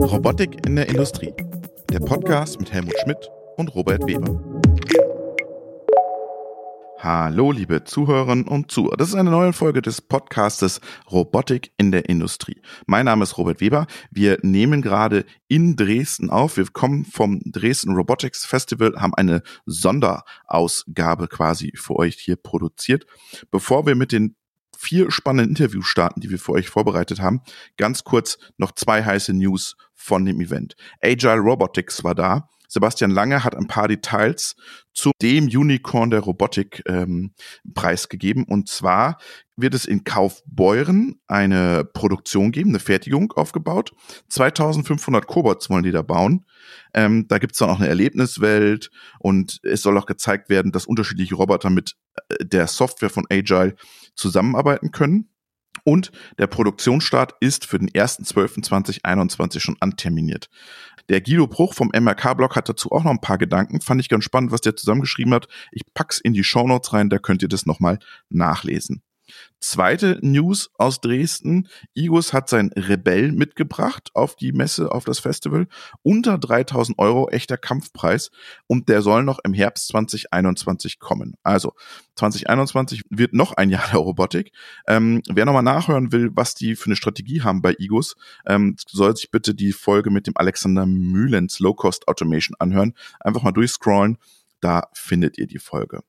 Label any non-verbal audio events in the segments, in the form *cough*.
Robotik in der Industrie. Der Podcast mit Helmut Schmidt und Robert Weber. Hallo, liebe Zuhörerinnen und Zuhörer. Das ist eine neue Folge des Podcastes Robotik in der Industrie. Mein Name ist Robert Weber. Wir nehmen gerade in Dresden auf. Wir kommen vom Dresden Robotics Festival, haben eine Sonderausgabe quasi für euch hier produziert. Bevor wir mit den vier spannenden Interviews starten, die wir für euch vorbereitet haben, ganz kurz noch zwei heiße News von dem Event. Agile Robotics war da Sebastian Lange hat ein paar Details zu dem Unicorn der Robotik ähm, preisgegeben. Und zwar wird es in Kaufbeuren eine Produktion geben, eine Fertigung aufgebaut. 2500 Cobots wollen die da bauen. Ähm, da gibt es dann auch eine Erlebniswelt und es soll auch gezeigt werden, dass unterschiedliche Roboter mit äh, der Software von Agile zusammenarbeiten können. Und der Produktionsstart ist für den 1.12.2021 schon anterminiert. Der Guido Bruch vom MRK-Blog hat dazu auch noch ein paar Gedanken. Fand ich ganz spannend, was der zusammengeschrieben hat. Ich pack's in die Shownotes rein, da könnt ihr das nochmal nachlesen. Zweite News aus Dresden. Igos hat sein Rebell mitgebracht auf die Messe, auf das Festival. Unter 3000 Euro echter Kampfpreis. Und der soll noch im Herbst 2021 kommen. Also 2021 wird noch ein Jahr der Robotik. Ähm, wer nochmal nachhören will, was die für eine Strategie haben bei Igos, ähm, soll sich bitte die Folge mit dem Alexander Mühlens Low Cost Automation anhören. Einfach mal durchscrollen. Da findet ihr die Folge.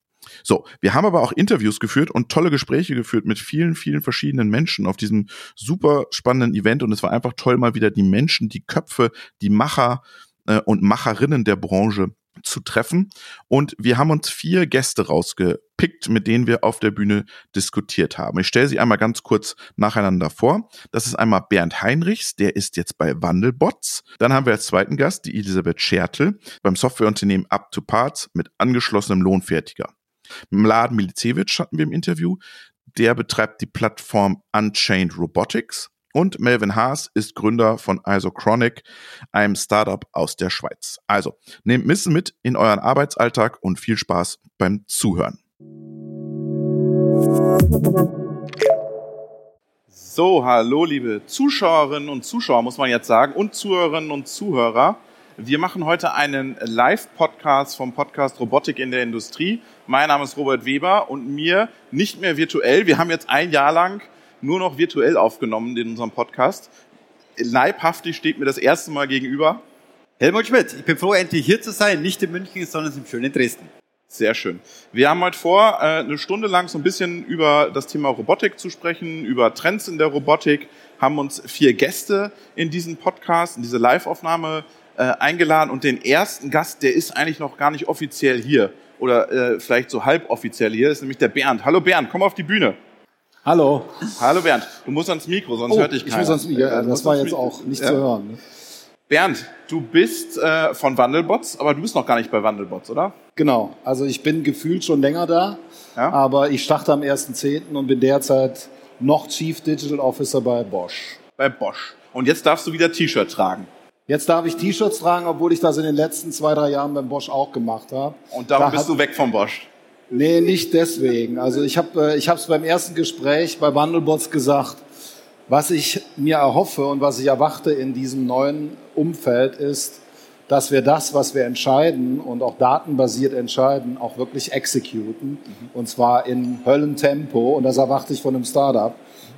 So, wir haben aber auch Interviews geführt und tolle Gespräche geführt mit vielen, vielen verschiedenen Menschen auf diesem super spannenden Event und es war einfach toll, mal wieder die Menschen, die Köpfe, die Macher äh, und Macherinnen der Branche zu treffen. Und wir haben uns vier Gäste rausgepickt, mit denen wir auf der Bühne diskutiert haben. Ich stelle sie einmal ganz kurz nacheinander vor. Das ist einmal Bernd Heinrichs, der ist jetzt bei Wandelbots. Dann haben wir als zweiten Gast die Elisabeth Schertel beim Softwareunternehmen Up to Parts mit angeschlossenem Lohnfertiger. Mladen Milicevic hatten wir im Interview. Der betreibt die Plattform Unchained Robotics. Und Melvin Haas ist Gründer von Isochronic, einem Startup aus der Schweiz. Also, nehmt Missen mit in euren Arbeitsalltag und viel Spaß beim Zuhören. So, hallo liebe Zuschauerinnen und Zuschauer, muss man jetzt sagen, und Zuhörerinnen und Zuhörer. Wir machen heute einen Live-Podcast vom Podcast Robotik in der Industrie. Mein Name ist Robert Weber und mir nicht mehr virtuell. Wir haben jetzt ein Jahr lang nur noch virtuell aufgenommen in unserem Podcast. Leibhaftig steht mir das erste Mal gegenüber. Helmut Schmidt, ich bin froh, endlich hier zu sein. Nicht in München, sondern im schönen Dresden. Sehr schön. Wir haben heute vor, äh, eine Stunde lang so ein bisschen über das Thema Robotik zu sprechen, über Trends in der Robotik, haben uns vier Gäste in diesen Podcast, in diese Live-Aufnahme äh, eingeladen und den ersten Gast, der ist eigentlich noch gar nicht offiziell hier oder äh, vielleicht so halboffiziell hier, ist nämlich der Bernd. Hallo Bernd, komm auf die Bühne. Hallo. Hallo Bernd, du musst ans Mikro, sonst oh, hört dich keiner. Ich muss ans Mikro, ja, das war jetzt auch nicht ja. zu hören. Ne? Bernd, du bist äh, von Wandelbots, aber du bist noch gar nicht bei Wandelbots, oder? Genau, also ich bin gefühlt schon länger da, ja? aber ich starte am 1.10. und bin derzeit noch Chief Digital Officer bei Bosch. Bei Bosch. Und jetzt darfst du wieder T-Shirt tragen. Jetzt darf ich T-Shirts tragen, obwohl ich das in den letzten zwei, drei Jahren beim Bosch auch gemacht habe. Und darum da bist du weg vom Bosch? Nee, nicht deswegen. Also ich habe äh, ich es beim ersten Gespräch bei Wandelbots gesagt, was ich mir erhoffe und was ich erwarte in diesem neuen Umfeld ist, dass wir das, was wir entscheiden und auch datenbasiert entscheiden, auch wirklich exekuten. Mhm. Und zwar in Höllentempo. Und das erwarte ich von einem Startup.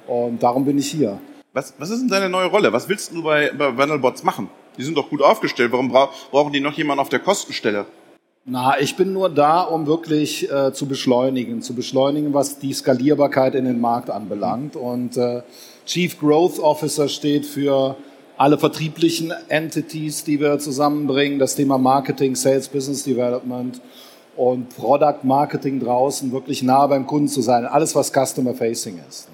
Und darum bin ich hier. Was, was ist denn deine neue Rolle? Was willst du bei, bei Wandelbots machen? Die sind doch gut aufgestellt. Warum bra brauchen die noch jemanden auf der Kostenstelle? Na, ich bin nur da, um wirklich äh, zu beschleunigen, zu beschleunigen, was die Skalierbarkeit in den Markt anbelangt. Und äh, Chief Growth Officer steht für alle vertrieblichen Entities, die wir zusammenbringen, das Thema Marketing, Sales, Business Development und Product Marketing draußen, wirklich nah beim Kunden zu sein. Alles, was Customer Facing ist.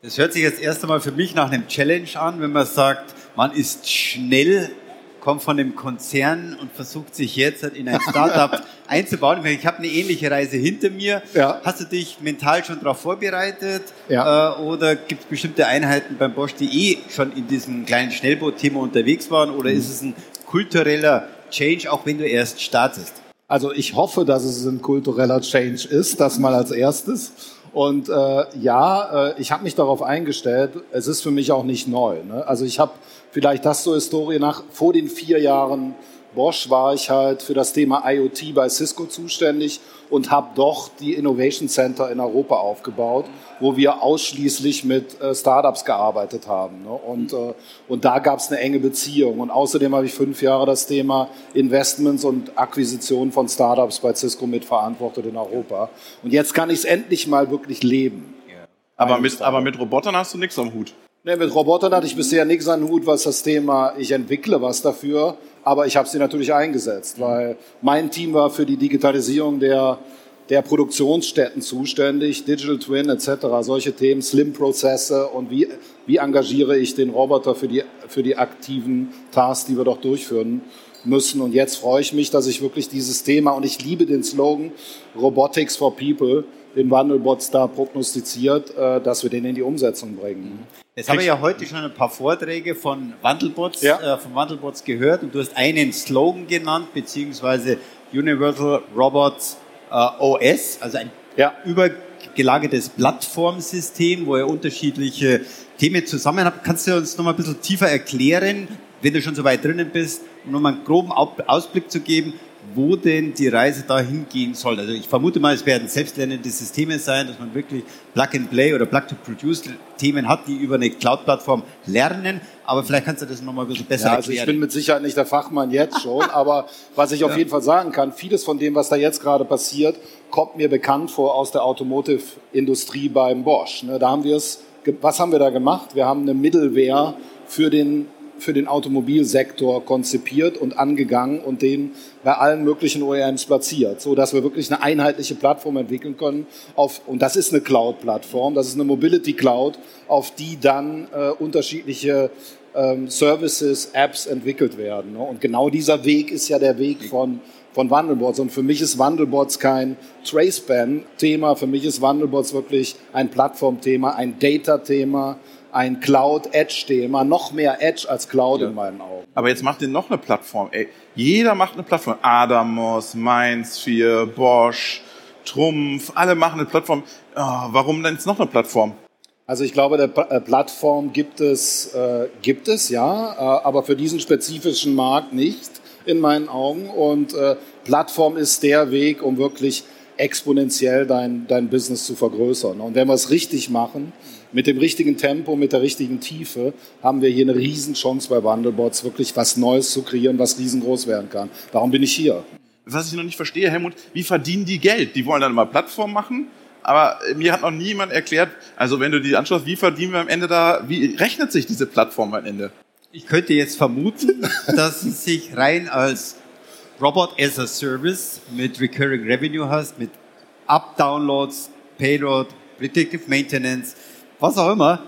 Das hört sich jetzt erst einmal für mich nach einem Challenge an, wenn man sagt, man ist schnell, kommt von einem Konzern und versucht sich jetzt in ein Startup *laughs* einzubauen. Ich habe eine ähnliche Reise hinter mir. Ja. Hast du dich mental schon darauf vorbereitet? Ja. Äh, oder gibt es bestimmte Einheiten beim Bosch, die eh schon in diesem kleinen Schnellboot-Thema unterwegs waren? Oder mhm. ist es ein kultureller Change, auch wenn du erst startest? Also ich hoffe, dass es ein kultureller Change ist, das mal als erstes. Und äh, ja, äh, ich habe mich darauf eingestellt. Es ist für mich auch nicht neu. Ne? Also ich habe vielleicht das zur Historie nach vor den vier Jahren Bosch war ich halt für das Thema IoT bei Cisco zuständig und habe doch die Innovation Center in Europa aufgebaut, wo wir ausschließlich mit äh, Startups gearbeitet haben. Ne? Und, äh, und da gab es eine enge Beziehung. Und außerdem habe ich fünf Jahre das Thema Investments und Akquisition von Startups bei Cisco mitverantwortet in Europa. Und jetzt kann ich es endlich mal wirklich leben. Aber mit, aber mit Robotern hast du nichts am Hut. Nee, mit Robotern hatte ich bisher nichts am Hut, was das Thema, ich entwickle was dafür aber ich habe sie natürlich eingesetzt, weil mein Team war für die Digitalisierung der, der Produktionsstätten zuständig, Digital Twin etc., solche Themen, Slim-Prozesse und wie, wie engagiere ich den Roboter für die, für die aktiven Tasks, die wir doch durchführen müssen. Und jetzt freue ich mich, dass ich wirklich dieses Thema, und ich liebe den Slogan Robotics for People, den Wandelbots da prognostiziert, äh, dass wir den in die Umsetzung bringen. Jetzt habe ich ja heute schon ein paar Vorträge von Wandelbots, ja. äh, von Wandelbots gehört und du hast einen Slogan genannt, beziehungsweise Universal Robots äh, OS, also ein ja. übergelagertes Plattformsystem, wo ihr unterschiedliche Themen zusammen habt. Kannst du uns noch mal ein bisschen tiefer erklären, wenn du schon so weit drinnen bist, um noch mal einen groben Ausblick zu geben, wo denn die Reise dahin gehen soll. Also ich vermute mal, es werden selbstlernende Systeme sein, dass man wirklich Plug-and-Play oder Plug-to-Produce-Themen hat, die über eine Cloud-Plattform lernen. Aber vielleicht kannst du das nochmal ein bisschen besser ja, also erklären. Ich bin mit Sicherheit nicht der Fachmann jetzt schon, *laughs* aber was ich auf ja. jeden Fall sagen kann, vieles von dem, was da jetzt gerade passiert, kommt mir bekannt vor aus der Automotive-Industrie beim Bosch. Ne, da haben wir es, was haben wir da gemacht? Wir haben eine Middleware für den für den Automobilsektor konzipiert und angegangen und den bei allen möglichen OEMs platziert, so dass wir wirklich eine einheitliche Plattform entwickeln können. Auf, und das ist eine Cloud-Plattform, das ist eine Mobility Cloud, auf die dann äh, unterschiedliche ähm, Services, Apps entwickelt werden. Ne? Und genau dieser Weg ist ja der Weg von von Wandelbots. Und für mich ist Wandelbots kein Traceban-Thema. Für mich ist Wandelbots wirklich ein Plattformthema, ein Data-Thema, ein Cloud-Edge-Thema, noch mehr Edge als Cloud ja. in meinen Augen. Aber jetzt macht ihr noch eine Plattform. Ey, jeder macht eine Plattform. Adamos, Mindsphere, Bosch, Trumpf, alle machen eine Plattform. Oh, warum denn jetzt noch eine Plattform? Also ich glaube, der äh, Plattform gibt es, äh, gibt es ja, äh, aber für diesen spezifischen Markt nicht in meinen Augen. Und äh, Plattform ist der Weg, um wirklich exponentiell dein, dein Business zu vergrößern. Und wenn wir es richtig machen, mit dem richtigen Tempo, mit der richtigen Tiefe, haben wir hier eine Riesenchance bei Wandelbots, wirklich was Neues zu kreieren, was riesengroß werden kann. Darum bin ich hier. Was ich noch nicht verstehe, Helmut, wie verdienen die Geld? Die wollen dann mal Plattform machen, aber mir hat noch niemand erklärt, also wenn du die anschaust, wie verdienen wir am Ende da, wie rechnet sich diese Plattform am Ende? Ich könnte jetzt vermuten, *laughs* dass es sich rein als Robot as a Service mit Recurring Revenue hast, mit Up-Downloads, Payload, Predictive Maintenance, was auch immer.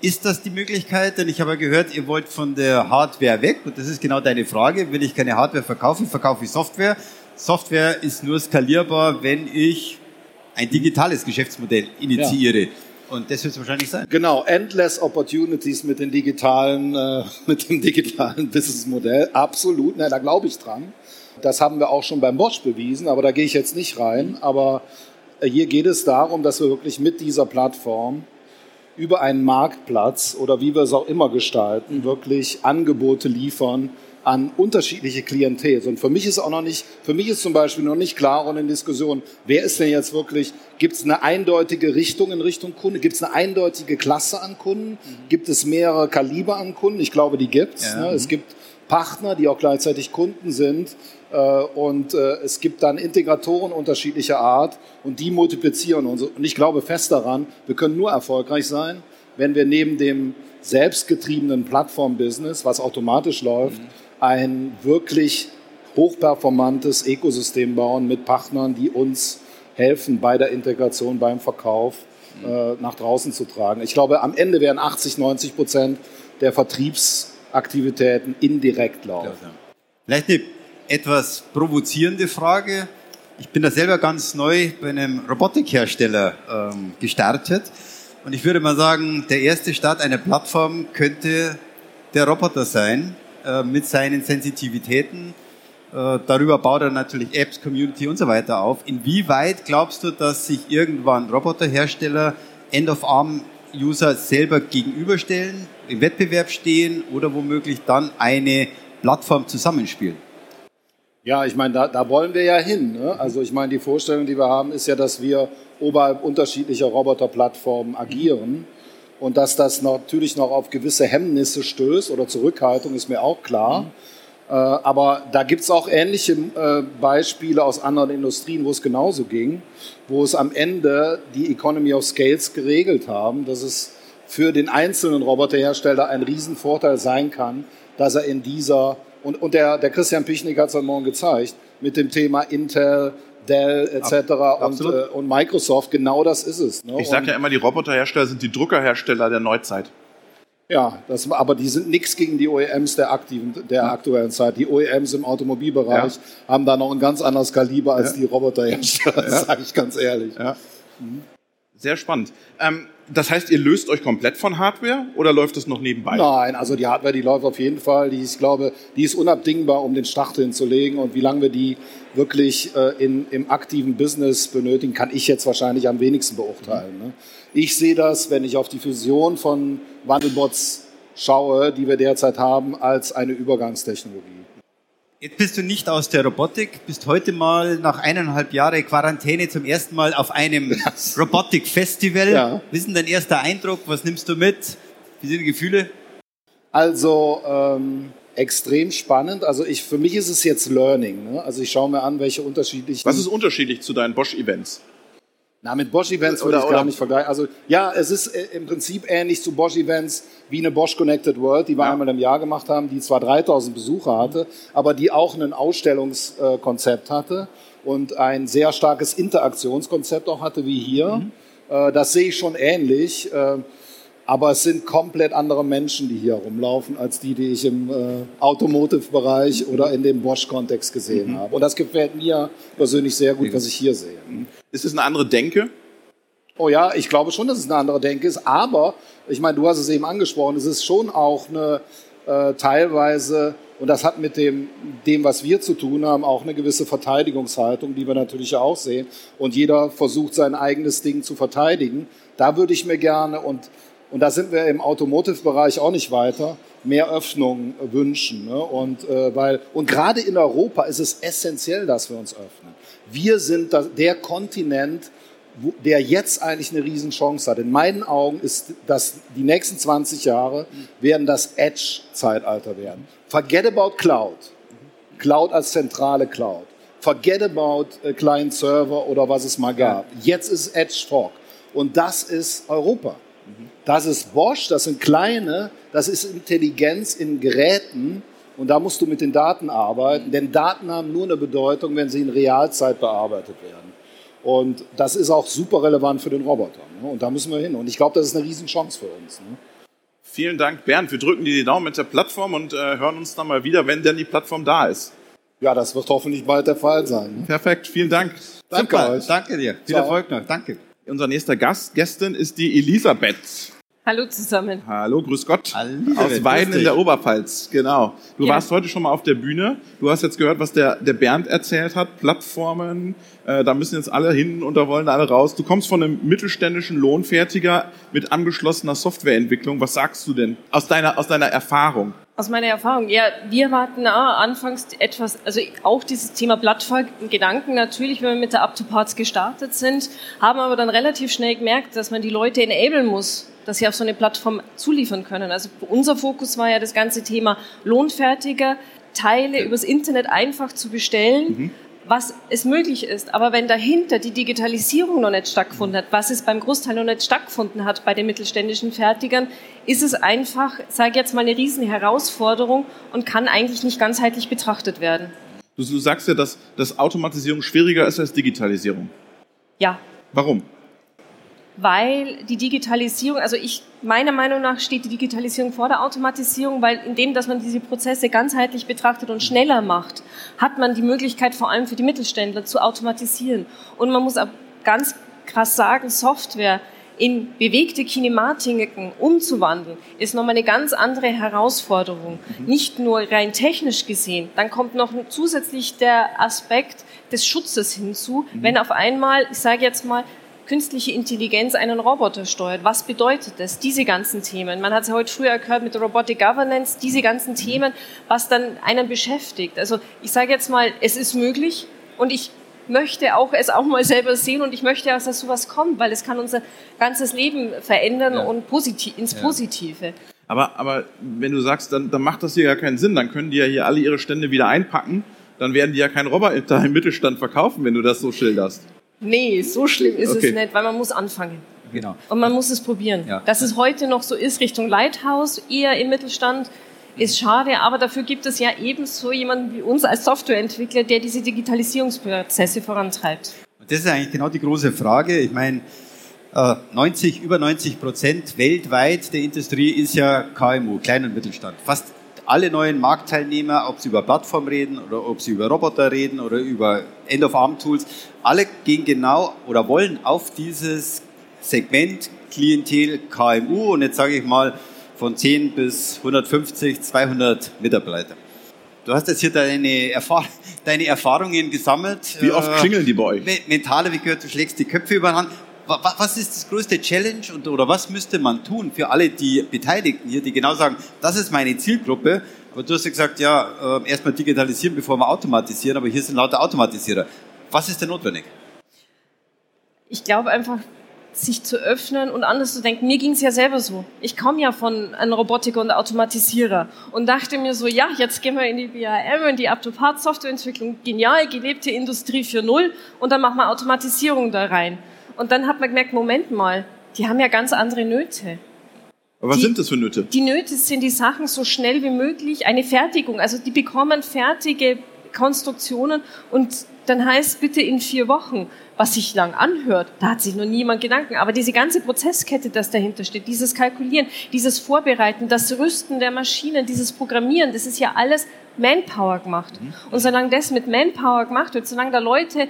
Ist das die Möglichkeit? Denn ich habe gehört, ihr wollt von der Hardware weg und das ist genau deine Frage. Will ich keine Hardware verkaufen, verkaufe ich Software. Software ist nur skalierbar, wenn ich ein digitales Geschäftsmodell initiiere. Ja. Und das wird es wahrscheinlich sein. Genau, endless opportunities mit, den digitalen, äh, *laughs* mit dem digitalen Businessmodell. Absolut, ne, da glaube ich dran. Das haben wir auch schon beim Bosch bewiesen, aber da gehe ich jetzt nicht rein. Aber äh, hier geht es darum, dass wir wirklich mit dieser Plattform über einen Marktplatz oder wie wir es auch immer gestalten, wirklich Angebote liefern an unterschiedliche Klientel. Und für mich ist auch noch nicht, für mich ist zum Beispiel noch nicht klar und in Diskussion, wer ist denn jetzt wirklich, gibt es eine eindeutige Richtung in Richtung Kunde, gibt es eine eindeutige Klasse an Kunden, gibt es mehrere Kaliber an Kunden? Ich glaube, die gibt's. Ja. Ne? Es gibt Partner, die auch gleichzeitig Kunden sind. Äh, und äh, es gibt dann Integratoren unterschiedlicher Art und die multiplizieren uns. Und ich glaube fest daran, wir können nur erfolgreich sein, wenn wir neben dem selbstgetriebenen Plattform-Business, was automatisch läuft, mhm. Ein wirklich hochperformantes Ökosystem bauen mit Partnern, die uns helfen bei der Integration, beim Verkauf äh, nach draußen zu tragen. Ich glaube, am Ende werden 80, 90 Prozent der Vertriebs Aktivitäten indirekt laufen. Vielleicht eine etwas provozierende Frage. Ich bin da selber ganz neu bei einem Robotikhersteller ähm, gestartet. Und ich würde mal sagen, der erste Start einer Plattform könnte der Roboter sein, äh, mit seinen Sensitivitäten, Äh, darüber baut er natürlich Apps, Community und so weiter auf. Inwieweit glaubst du, dass sich irgendwann Roboterhersteller End-of-Arm-User selber gegenüberstellen, im Wettbewerb stehen oder womöglich dann eine Plattform zusammenspielen? Ja, ich meine, da, da wollen wir ja hin. Ne? Also ich meine, die Vorstellung, die wir haben, ist ja, dass wir oberhalb unterschiedlicher Roboterplattformen agieren. Und dass das natürlich noch auf gewisse Hemmnisse stößt oder Zurückhaltung, ist mir auch klar. Mhm. Äh, aber da gibt es auch ähnliche äh, Beispiele aus anderen Industrien, wo es genauso ging, wo es am Ende die Economy of Scales geregelt haben, dass es für den einzelnen Roboterhersteller ein Riesenvorteil sein kann, dass er in dieser und, und der, der Christian Pichnik hat es heute Morgen gezeigt, mit dem Thema Intel, Dell etc. und, äh, und Microsoft, genau das ist es. Ne? Ich sage ja immer, die Roboterhersteller sind die Druckerhersteller der Neuzeit. Ja, das, aber die sind nichts gegen die OEMs der aktiven, der aktuellen Zeit. Die OEMs im Automobilbereich ja. haben da noch ein ganz anderes Kaliber als ja. die Roboterhersteller, *laughs* ja. sage ich ganz ehrlich. Mhm. Sehr spannend. Ähm, das heißt, ihr löst euch komplett von Hardware oder läuft das noch nebenbei? Nein, also die Hardware, die läuft auf jeden Fall. Die, ich glaube, die ist unabdingbar, um den Start hinzulegen. Und wie lange wir die wirklich äh, in, im aktiven Business benötigen, kann ich jetzt wahrscheinlich am wenigsten beurteilen. Ne? Ich sehe das, wenn ich auf die Fusion von Wandelbots schaue, die wir derzeit haben, als eine Übergangstechnologie. Jetzt bist du nicht aus der Robotik, bist heute mal nach eineinhalb Jahren Quarantäne zum ersten Mal auf einem Robotik-Festival. Ja. Wie ist denn dein erster Eindruck? Was nimmst du mit? Wie sind die Gefühle? Also ähm, extrem spannend. Also ich, für mich ist es jetzt Learning. Ne? Also ich schaue mir an, welche unterschiedlichen. Was ist unterschiedlich zu deinen Bosch-Events? Na, mit Bosch-Events würde ich gar nicht vergleichen. Also ja, es ist äh, im Prinzip ähnlich zu Bosch-Events wie eine Bosch Connected World, die wir ja. einmal im Jahr gemacht haben, die zwar 3000 Besucher hatte, aber die auch ein Ausstellungskonzept hatte und ein sehr starkes Interaktionskonzept auch hatte wie hier. Mhm. Äh, das sehe ich schon ähnlich. Aber es sind komplett andere Menschen, die hier rumlaufen, als die, die ich im äh, Automotive-Bereich oder in dem Bosch-Kontext gesehen mhm. habe. Und das gefällt mir persönlich sehr gut, was ich hier sehe. Ist es eine andere Denke? Oh ja, ich glaube schon, dass es eine andere Denke ist. Aber, ich meine, du hast es eben angesprochen, es ist schon auch eine äh, teilweise, und das hat mit dem, dem, was wir zu tun haben, auch eine gewisse Verteidigungshaltung, die wir natürlich auch sehen. Und jeder versucht, sein eigenes Ding zu verteidigen. Da würde ich mir gerne, und und da sind wir im Automotive-Bereich auch nicht weiter, mehr Öffnung wünschen. Ne? Und, äh, weil, und gerade in Europa ist es essentiell, dass wir uns öffnen. Wir sind der Kontinent, wo, der jetzt eigentlich eine Riesenchance hat. In meinen Augen ist das, die nächsten 20 Jahre werden das Edge-Zeitalter werden. Forget about Cloud. Cloud als zentrale Cloud. Forget about äh, Client Server oder was es mal gab. Jetzt ist Edge Fog. Und das ist Europa. Das ist Bosch, das sind kleine, das ist Intelligenz in Geräten und da musst du mit den Daten arbeiten, denn Daten haben nur eine Bedeutung, wenn sie in Realzeit bearbeitet werden. Und das ist auch super relevant für den Roboter. Ne? Und da müssen wir hin. Und ich glaube, das ist eine Riesenchance für uns. Ne? Vielen Dank, Bernd. Wir drücken dir die Daumen mit der Plattform und äh, hören uns dann mal wieder, wenn denn die Plattform da ist. Ja, das wird hoffentlich bald der Fall sein. Ne? Perfekt, vielen Dank. Danke Super. euch. Danke dir. Viel Ciao. Erfolg noch. Danke. Unser nächster Gast, Gästin ist die Elisabeth. Hallo zusammen. Hallo, grüß Gott. Hallo, Aus Weiden in der Oberpfalz, genau. Du ja. warst heute schon mal auf der Bühne. Du hast jetzt gehört, was der, der Bernd erzählt hat. Plattformen, äh, da müssen jetzt alle hin und da wollen alle raus. Du kommst von einem mittelständischen Lohnfertiger mit angeschlossener Softwareentwicklung. Was sagst du denn aus deiner, aus deiner Erfahrung? Aus meiner Erfahrung, ja, wir warten ah, anfangs etwas, also auch dieses Thema Plattform-Gedanken natürlich, wenn wir mit der Up-to-Parts gestartet sind, haben aber dann relativ schnell gemerkt, dass man die Leute enablen muss, dass sie auf so eine Plattform zuliefern können. Also unser Fokus war ja das ganze Thema lohnfertiger Teile übers Internet einfach zu bestellen. Mhm. Was es möglich ist. Aber wenn dahinter die Digitalisierung noch nicht stattgefunden hat, was es beim Großteil noch nicht stattgefunden hat bei den mittelständischen Fertigern, ist es einfach, sage ich jetzt mal, eine riesen Herausforderung und kann eigentlich nicht ganzheitlich betrachtet werden. Du, du sagst ja, dass, dass Automatisierung schwieriger ist als Digitalisierung. Ja. Warum? Weil die Digitalisierung, also ich, meiner Meinung nach steht die Digitalisierung vor der Automatisierung, weil indem, dass man diese Prozesse ganzheitlich betrachtet und schneller macht, hat man die Möglichkeit vor allem für die Mittelständler zu automatisieren. Und man muss auch ganz krass sagen, Software in bewegte Kinematiken umzuwandeln, ist nochmal eine ganz andere Herausforderung. Mhm. Nicht nur rein technisch gesehen, dann kommt noch zusätzlich der Aspekt des Schutzes hinzu, mhm. wenn auf einmal, ich sage jetzt mal, künstliche Intelligenz einen Roboter steuert. Was bedeutet das? Diese ganzen Themen. Man hat es ja heute früher gehört mit Robotic Governance, diese ganzen Themen, was dann einen beschäftigt. Also ich sage jetzt mal, es ist möglich und ich möchte auch es auch mal selber sehen und ich möchte auch, dass sowas kommt, weil es kann unser ganzes Leben verändern ja. und positiv, ins Positive. Ja. Aber, aber wenn du sagst, dann, dann macht das hier ja keinen Sinn, dann können die ja hier alle ihre Stände wieder einpacken, dann werden die ja keinen Roboter im Mittelstand verkaufen, wenn du das so schilderst. Nee, so schlimm ist okay. es nicht, weil man muss anfangen. Genau. Und man muss es probieren. Ja. Dass es heute noch so ist, Richtung Lighthouse, eher im Mittelstand, ist schade, aber dafür gibt es ja ebenso jemanden wie uns als Softwareentwickler, der diese Digitalisierungsprozesse vorantreibt. Und das ist eigentlich genau die große Frage. Ich meine, 90, äh, über 90 Prozent weltweit der Industrie ist ja KMU, Klein- und Mittelstand. Fast alle neuen Marktteilnehmer, ob sie über Plattform reden oder ob sie über Roboter reden oder über End-of-Arm-Tools, alle gehen genau oder wollen auf dieses Segment Klientel KMU und jetzt sage ich mal von 10 bis 150, 200 Mitarbeiter. Du hast jetzt hier deine, Erfahr deine Erfahrungen gesammelt. Wie oft klingeln die bei euch? Mentale, wie gehört, du schlägst die Köpfe über den Hand was ist das größte Challenge und, oder was müsste man tun für alle die Beteiligten hier, die genau sagen, das ist meine Zielgruppe. Aber du hast ja gesagt, ja, äh, erstmal digitalisieren, bevor wir automatisieren, aber hier sind lauter Automatisierer. Was ist denn notwendig? Ich glaube einfach, sich zu öffnen und anders zu denken. Mir ging es ja selber so. Ich komme ja von einem Robotiker und Automatisierer und dachte mir so, ja, jetzt gehen wir in die BAM, in die Up-to-Part-Softwareentwicklung, genial, gelebte Industrie 4.0 und dann machen wir Automatisierung da rein. Und dann hat man gemerkt, Moment mal, die haben ja ganz andere Nöte. Aber was die, sind das für Nöte? Die Nöte sind die Sachen so schnell wie möglich, eine Fertigung. Also die bekommen fertige Konstruktionen und dann heißt bitte in vier Wochen, was sich lang anhört, da hat sich noch niemand Gedanken. Aber diese ganze Prozesskette, das dahinter steht, dieses Kalkulieren, dieses Vorbereiten, das Rüsten der Maschinen, dieses Programmieren, das ist ja alles Manpower gemacht. Mhm. Und solange das mit Manpower gemacht wird, solange da Leute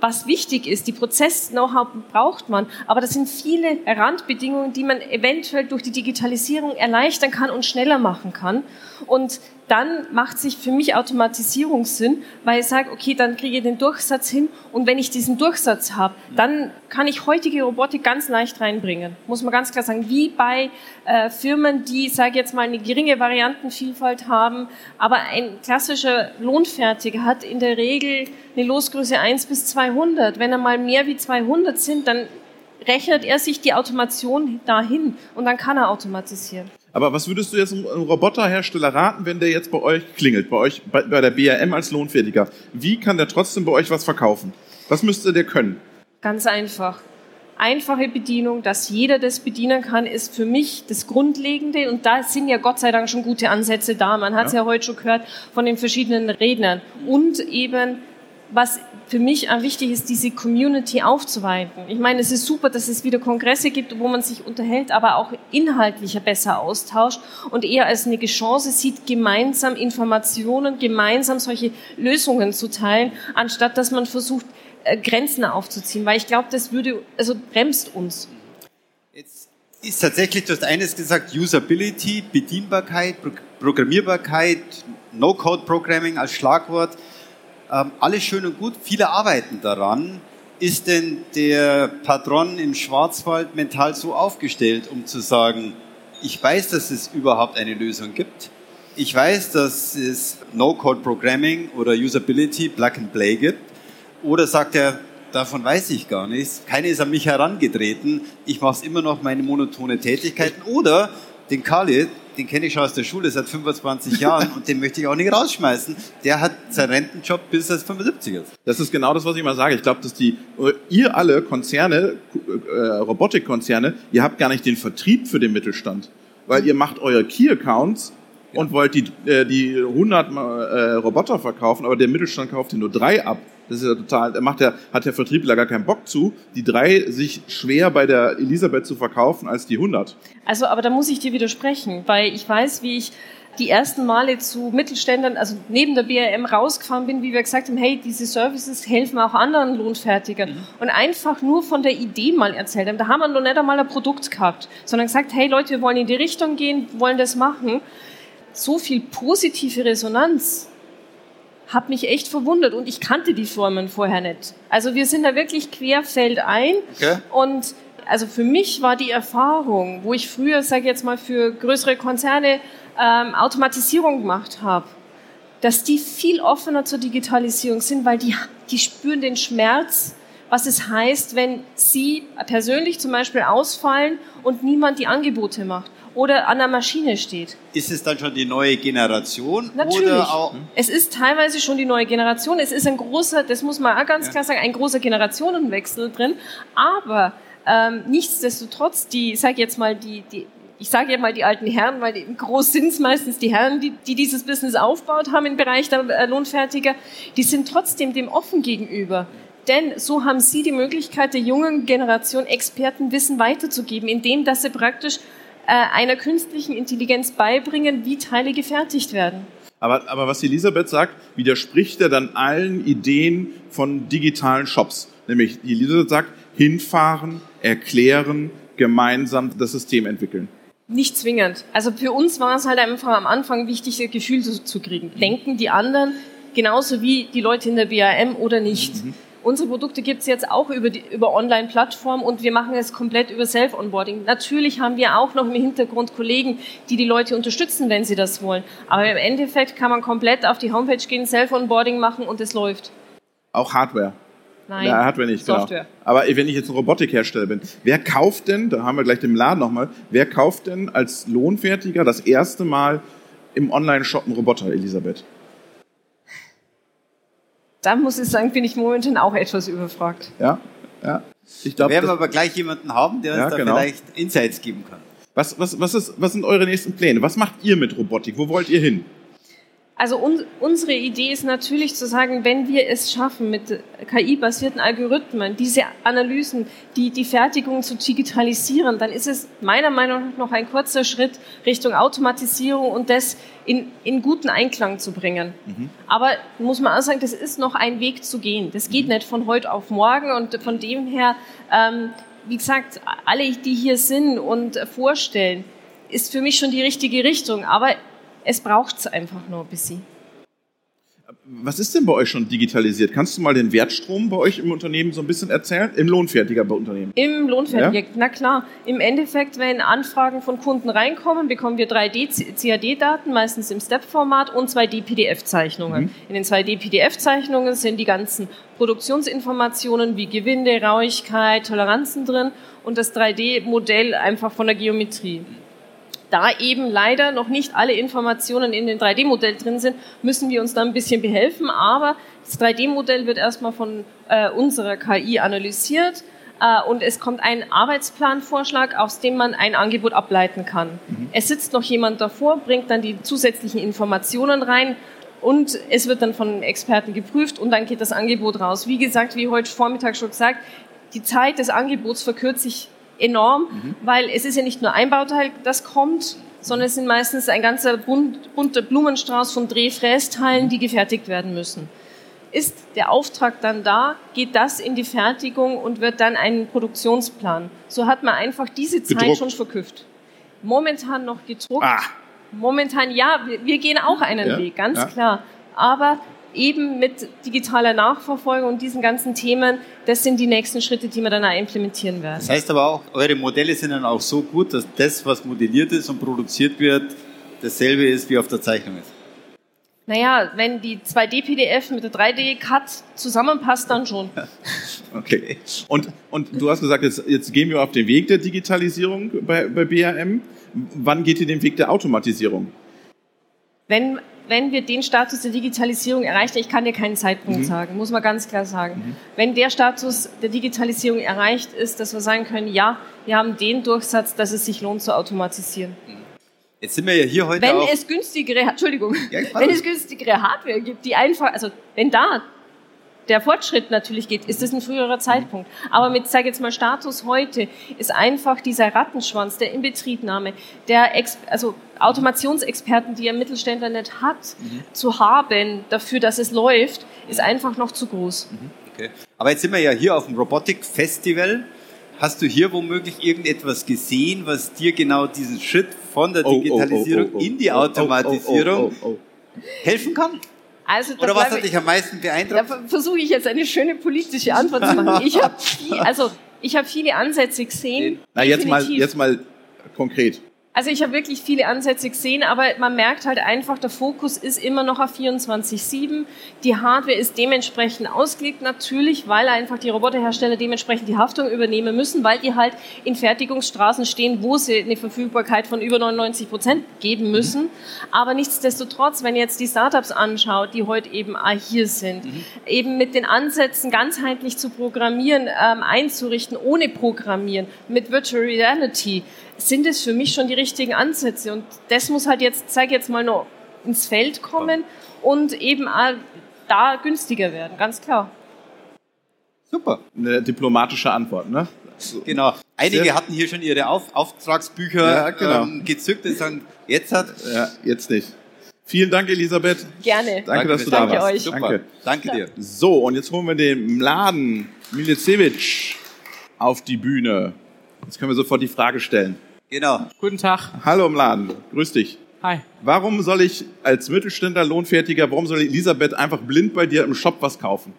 was wichtig ist. Die Prozess-Know-how braucht man, aber das sind viele Randbedingungen, die man eventuell durch die Digitalisierung erleichtern kann und schneller machen kann. Und dann macht sich für mich Automatisierung Sinn, weil ich sage, okay, dann kriege ich den Durchsatz hin und wenn ich diesen Durchsatz habe, dann kann ich heutige Robotik ganz leicht reinbringen. Muss man ganz klar sagen, wie bei äh, Firmen, die, sage jetzt mal, eine geringe Variantenvielfalt haben, aber ein klassischer Lohnfertiger hat in der Regel eine Losgröße 1 bis 200. Wenn er mal mehr wie 200 sind, dann rechnet er sich die Automation dahin und dann kann er automatisieren. Aber was würdest du jetzt einem Roboterhersteller raten, wenn der jetzt bei euch klingelt, bei euch bei, bei der BRM als Lohnfertiger? Wie kann der trotzdem bei euch was verkaufen? Was müsste der können? Ganz einfach. Einfache Bedienung, dass jeder das bedienen kann, ist für mich das Grundlegende. Und da sind ja Gott sei Dank schon gute Ansätze da. Man hat es ja. ja heute schon gehört von den verschiedenen Rednern. Und eben was für mich wichtig ist, diese Community aufzuweiten. Ich meine, es ist super, dass es wieder Kongresse gibt, wo man sich unterhält, aber auch inhaltlicher besser austauscht und eher als eine Chance sieht, gemeinsam Informationen, gemeinsam solche Lösungen zu teilen, anstatt dass man versucht, äh, Grenzen aufzuziehen, weil ich glaube, das würde, also bremst uns. Jetzt ist tatsächlich, du hast eines gesagt, Usability, Bedienbarkeit, Programmierbarkeit, No-Code-Programming als Schlagwort ähm, alles schön und gut, viele arbeiten daran. Ist denn der Patron im Schwarzwald mental so aufgestellt, um zu sagen, ich weiß, dass es überhaupt eine Lösung gibt. Ich weiß, dass es No-Code-Programming oder Usability, Plug and Play gibt. Oder sagt er, davon weiß ich gar nichts. Keine ist an mich herangetreten. Ich mache immer noch meine monotone Tätigkeiten. Oder den Khalid, den kenne ich schon aus der Schule seit 25 Jahren und den möchte ich auch nicht rausschmeißen. Der hat seinen Rentenjob bis er 75 ist. Das ist genau das, was ich mal sage. Ich glaube, dass die, ihr alle Konzerne, äh, Robotikkonzerne, ihr habt gar nicht den Vertrieb für den Mittelstand. Weil ihr macht eure Key-Accounts und wollt die, äh, die 100 äh, Roboter verkaufen, aber der Mittelstand kauft dir nur drei ab. Das ist ja total, macht der, hat der Vertriebler gar keinen Bock zu, die drei sich schwer bei der Elisabeth zu verkaufen als die 100. Also, aber da muss ich dir widersprechen, weil ich weiß, wie ich die ersten Male zu Mittelständern, also neben der BRM rausgefahren bin, wie wir gesagt haben, hey, diese Services helfen auch anderen Lohnfertigern. Mhm. Und einfach nur von der Idee mal erzählt haben. Da haben wir noch nicht einmal ein Produkt gehabt, sondern gesagt, hey Leute, wir wollen in die Richtung gehen, wollen das machen. So viel positive Resonanz hat mich echt verwundert und ich kannte die Firmen vorher nicht. Also wir sind da wirklich querfeldein okay. und also für mich war die Erfahrung, wo ich früher, sage jetzt mal, für größere Konzerne ähm, Automatisierung gemacht habe, dass die viel offener zur Digitalisierung sind, weil die, die spüren den Schmerz, was es heißt, wenn sie persönlich zum Beispiel ausfallen und niemand die Angebote macht oder an der Maschine steht. Ist es dann schon die neue Generation? Natürlich. Auch es ist teilweise schon die neue Generation. Es ist ein großer, das muss man auch ganz ja. klar sagen, ein großer Generationenwechsel drin. Aber ähm, nichtsdestotrotz, die, ich sage jetzt mal, die, die ich sage ja mal die alten Herren, weil groß sind es meistens die Herren, die, die dieses Business aufgebaut haben im Bereich der äh, Lohnfertiger, die sind trotzdem dem offen gegenüber. Denn so haben sie die Möglichkeit, der jungen Generation Expertenwissen weiterzugeben, indem dass sie praktisch einer künstlichen Intelligenz beibringen, wie Teile gefertigt werden. Aber, aber was Elisabeth sagt, widerspricht er dann allen Ideen von digitalen Shops. Nämlich, Elisabeth sagt, hinfahren, erklären, gemeinsam das System entwickeln. Nicht zwingend. Also für uns war es halt einfach am Anfang wichtig, ein Gefühl zu, zu kriegen. Denken die anderen genauso wie die Leute in der BAM oder nicht? Mhm. Unsere Produkte gibt es jetzt auch über, die, über Online-Plattformen und wir machen es komplett über Self-Onboarding. Natürlich haben wir auch noch im Hintergrund Kollegen, die die Leute unterstützen, wenn sie das wollen. Aber im Endeffekt kann man komplett auf die Homepage gehen, Self-Onboarding machen und es läuft. Auch Hardware? Nein, ja, Hardware nicht. Software. Genau. Aber wenn ich jetzt ein Robotikhersteller bin, wer kauft denn, da haben wir gleich den Laden nochmal, wer kauft denn als Lohnfertiger das erste Mal im Online-Shop einen Roboter, Elisabeth? Da muss ich sagen, bin ich momentan auch etwas überfragt. Ja, ja. Ich glaub, werden wir aber gleich jemanden haben, der uns ja, da genau. vielleicht Insights geben kann. Was, was, was, ist, was sind eure nächsten Pläne? Was macht ihr mit Robotik? Wo wollt ihr hin? Also un unsere Idee ist natürlich zu sagen, wenn wir es schaffen, mit KI-basierten Algorithmen diese Analysen, die, die Fertigung zu digitalisieren, dann ist es meiner Meinung nach noch ein kurzer Schritt Richtung Automatisierung und das in, in guten Einklang zu bringen. Mhm. Aber muss man auch sagen, das ist noch ein Weg zu gehen. Das geht mhm. nicht von heute auf morgen und von dem her, ähm, wie gesagt, alle, die hier sind und vorstellen, ist für mich schon die richtige Richtung. Aber es braucht es einfach nur ein bisschen. Was ist denn bei euch schon digitalisiert? Kannst du mal den Wertstrom bei euch im Unternehmen so ein bisschen erzählen? Im lohnfertiger Unternehmen? Im lohnfertiger, ja? na klar. Im Endeffekt, wenn Anfragen von Kunden reinkommen, bekommen wir 3D-CAD-Daten, meistens im Step-Format und 2D-PDF-Zeichnungen. Mhm. In den 2D-PDF-Zeichnungen sind die ganzen Produktionsinformationen wie Gewinde, Rauigkeit, Toleranzen drin und das 3D-Modell einfach von der Geometrie da eben leider noch nicht alle Informationen in dem 3D-Modell drin sind, müssen wir uns da ein bisschen behelfen. Aber das 3D-Modell wird erstmal von äh, unserer KI analysiert äh, und es kommt ein Arbeitsplanvorschlag, aus dem man ein Angebot ableiten kann. Mhm. Es sitzt noch jemand davor, bringt dann die zusätzlichen Informationen rein. Und es wird dann von Experten geprüft und dann geht das Angebot raus. Wie gesagt, wie heute Vormittag schon gesagt, die Zeit des Angebots verkürzt sich enorm, mhm. weil es ist ja nicht nur ein Bauteil, das kommt, sondern es sind meistens ein ganzer bunt, bunter Blumenstrauß von Drehfrästeilen, mhm. die gefertigt werden müssen. Ist der Auftrag dann da, geht das in die Fertigung und wird dann ein Produktionsplan. So hat man einfach diese Zeit gedruckt. schon verküpft. Momentan noch gedruckt. Ah. Momentan ja, wir, wir, gehen auch einen ja, Weg, ganz ja. klar. Aber eben mit digitaler Nachverfolgung und diesen ganzen Themen, das sind die nächsten Schritte, die wir dann auch implementieren werden. Das heißt aber auch, eure Modelle sind dann auch so gut, dass das, was modelliert ist und produziert wird, dasselbe ist, wie auf der Zeichnung ist. Naja, wenn die 2D-PDF mit der 3D-Cut zusammenpasst, dann schon. *laughs* okay. Und, und du hast gesagt, jetzt, jetzt gehen wir auf den Weg der Digitalisierung bei, bei BAM. Wann geht ihr den Weg der Automatisierung? Wenn wenn wir den Status der Digitalisierung erreichen, ich kann dir keinen Zeitpunkt mhm. sagen, muss man ganz klar sagen. Mhm. Wenn der Status der Digitalisierung erreicht ist, dass wir sagen können, ja, wir haben den Durchsatz, dass es sich lohnt zu automatisieren. Mhm. Jetzt sind wir ja hier heute Wenn es günstigere, *laughs* Entschuldigung, ja, wenn es günstigere Hardware gibt, die einfach, also wenn da der Fortschritt natürlich geht, ist es ein früherer Zeitpunkt. Aber mit, sage jetzt mal, Status heute ist einfach dieser Rattenschwanz der Inbetriebnahme, der Ex also Automationsexperten, die ein Mittelständler nicht hat, mhm. zu haben dafür, dass es läuft, ist einfach noch zu groß. Mhm. Okay. Aber jetzt sind wir ja hier auf dem Robotik Festival. Hast du hier womöglich irgendetwas gesehen, was dir genau diesen Schritt von der Digitalisierung oh, oh, oh, in die Automatisierung helfen kann? Also, Oder was hat dich am meisten beeindruckt? Da versuche ich jetzt eine schöne politische Antwort zu machen. Ich habe *laughs* viel, also ich habe viele Ansätze gesehen. Na jetzt mal, jetzt mal konkret. Also ich habe wirklich viele Ansätze gesehen, aber man merkt halt einfach, der Fokus ist immer noch auf 24-7. Die Hardware ist dementsprechend ausgelegt, natürlich, weil einfach die Roboterhersteller dementsprechend die Haftung übernehmen müssen, weil die halt in Fertigungsstraßen stehen, wo sie eine Verfügbarkeit von über 99 Prozent geben müssen. Mhm. Aber nichtsdestotrotz, wenn ihr jetzt die Startups anschaut, die heute eben hier sind, mhm. eben mit den Ansätzen ganzheitlich zu programmieren, ähm, einzurichten, ohne Programmieren, mit Virtual Reality, sind es für mich schon die richtigen Ansätze. Und das muss halt jetzt, zeig jetzt mal noch ins Feld kommen und eben auch da günstiger werden, ganz klar. Super. Eine diplomatische Antwort, ne? Genau. Einige Sehr hatten hier schon ihre Auf Auftragsbücher ja, genau. ähm, gezückt und sagen, jetzt hat. Ja, jetzt nicht. Vielen Dank, Elisabeth. Gerne. Danke, Danke dass du da warst. Euch. Super. Danke. Danke dir. So, und jetzt holen wir den Mladen Milicevic auf die Bühne. Jetzt können wir sofort die Frage stellen. Genau. Guten Tag. Hallo im Laden. Grüß dich. Hi. Warum soll ich als Mittelständler, Lohnfertiger, warum soll Elisabeth einfach blind bei dir im Shop was kaufen?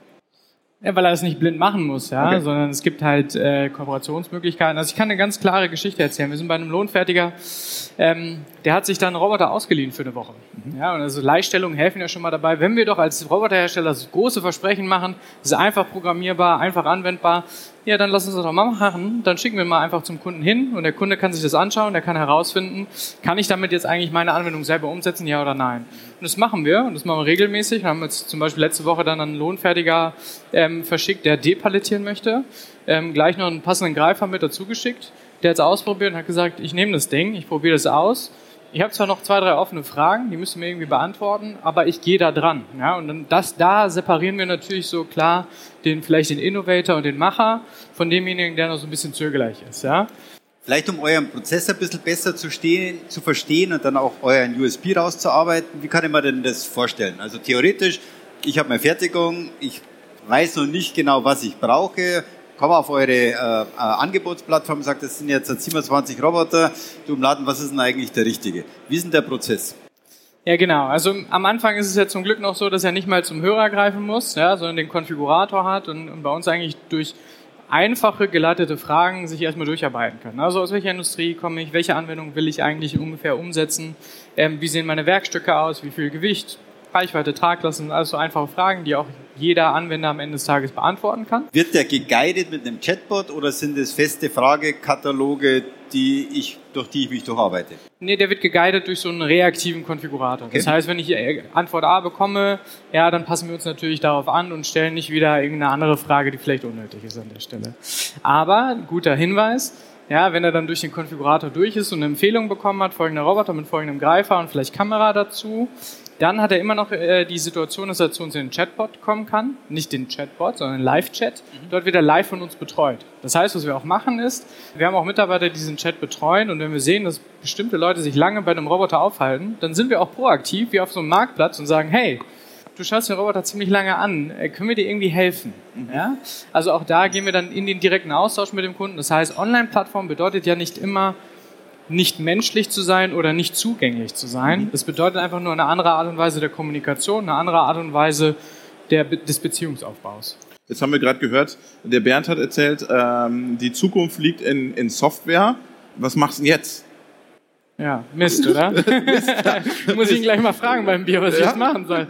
Ja, weil er das nicht blind machen muss, ja, okay. sondern es gibt halt äh, Kooperationsmöglichkeiten. Also ich kann eine ganz klare Geschichte erzählen. Wir sind bei einem Lohnfertiger, ähm, der hat sich dann einen Roboter ausgeliehen für eine Woche. Mhm. Ja, und also Leihstellungen helfen ja schon mal dabei. Wenn wir doch als Roboterhersteller das große Versprechen machen, ist einfach programmierbar, einfach anwendbar, ja, dann lass uns das doch mal machen. Dann schicken wir mal einfach zum Kunden hin und der Kunde kann sich das anschauen, der kann herausfinden, kann ich damit jetzt eigentlich meine Anwendung selber umsetzen, ja oder nein. Und das machen wir und das machen wir regelmäßig. Wir haben jetzt zum Beispiel letzte Woche dann einen Lohnfertiger ähm, verschickt, der depalettieren möchte, ähm, gleich noch einen passenden Greifer mit dazu geschickt. Der hat es ausprobiert und hat gesagt, ich nehme das Ding, ich probiere das aus ich habe zwar noch zwei, drei offene Fragen, die müsst ihr mir irgendwie beantworten, aber ich gehe da dran. Ja, und das, da separieren wir natürlich so klar den, vielleicht den Innovator und den Macher von demjenigen, der noch so ein bisschen zögerlich ist. Ja. Vielleicht um euren Prozess ein bisschen besser zu, stehen, zu verstehen und dann auch euren USP rauszuarbeiten, wie kann ich mir denn das vorstellen? Also theoretisch, ich habe meine Fertigung, ich weiß noch nicht genau, was ich brauche, komme auf eure äh, äh, Angebotsplattform und sage, das sind jetzt 27 Roboter, du im Laden, was ist denn eigentlich der richtige? Wie ist denn der Prozess? Ja, genau. Also am Anfang ist es ja zum Glück noch so, dass er nicht mal zum Hörer greifen muss, ja, sondern den Konfigurator hat und, und bei uns eigentlich durch einfache geleitete Fragen sich erstmal durcharbeiten kann. Also aus welcher Industrie komme ich, welche Anwendung will ich eigentlich ungefähr umsetzen, ähm, wie sehen meine Werkstücke aus, wie viel Gewicht, Reichweite, Traglassen, also einfache Fragen, die auch jeder Anwender am Ende des Tages beantworten kann. Wird der geguided mit einem Chatbot oder sind es feste Fragekataloge, die ich, durch die ich mich durcharbeite? Nee, der wird geguided durch so einen reaktiven Konfigurator. Okay. Das heißt, wenn ich Antwort A bekomme, ja, dann passen wir uns natürlich darauf an und stellen nicht wieder irgendeine andere Frage, die vielleicht unnötig ist an der Stelle. Aber, guter Hinweis, ja, wenn er dann durch den Konfigurator durch ist und eine Empfehlung bekommen hat, folgender Roboter mit folgendem Greifer und vielleicht Kamera dazu, dann hat er immer noch äh, die Situation, dass er zu uns in den Chatbot kommen kann. Nicht den Chatbot, sondern Live-Chat. Mhm. Dort wird er live von uns betreut. Das heißt, was wir auch machen ist, wir haben auch Mitarbeiter, die diesen Chat betreuen und wenn wir sehen, dass bestimmte Leute sich lange bei einem Roboter aufhalten, dann sind wir auch proaktiv, wie auf so einem Marktplatz und sagen, hey, du schaust den Roboter ziemlich lange an, äh, können wir dir irgendwie helfen? Mhm. Ja? Also auch da gehen wir dann in den direkten Austausch mit dem Kunden. Das heißt, Online-Plattform bedeutet ja nicht immer, nicht menschlich zu sein oder nicht zugänglich zu sein. Mhm. Das bedeutet einfach nur eine andere Art und Weise der Kommunikation, eine andere Art und Weise der, des Beziehungsaufbaus. Jetzt haben wir gerade gehört, der Bernd hat erzählt, ähm, die Zukunft liegt in, in Software. Was machst du jetzt? Ja, Mist, oder? *laughs* Mist, *laughs* Muss ich ihn gleich mal fragen beim Bier, was ja? ich jetzt machen soll.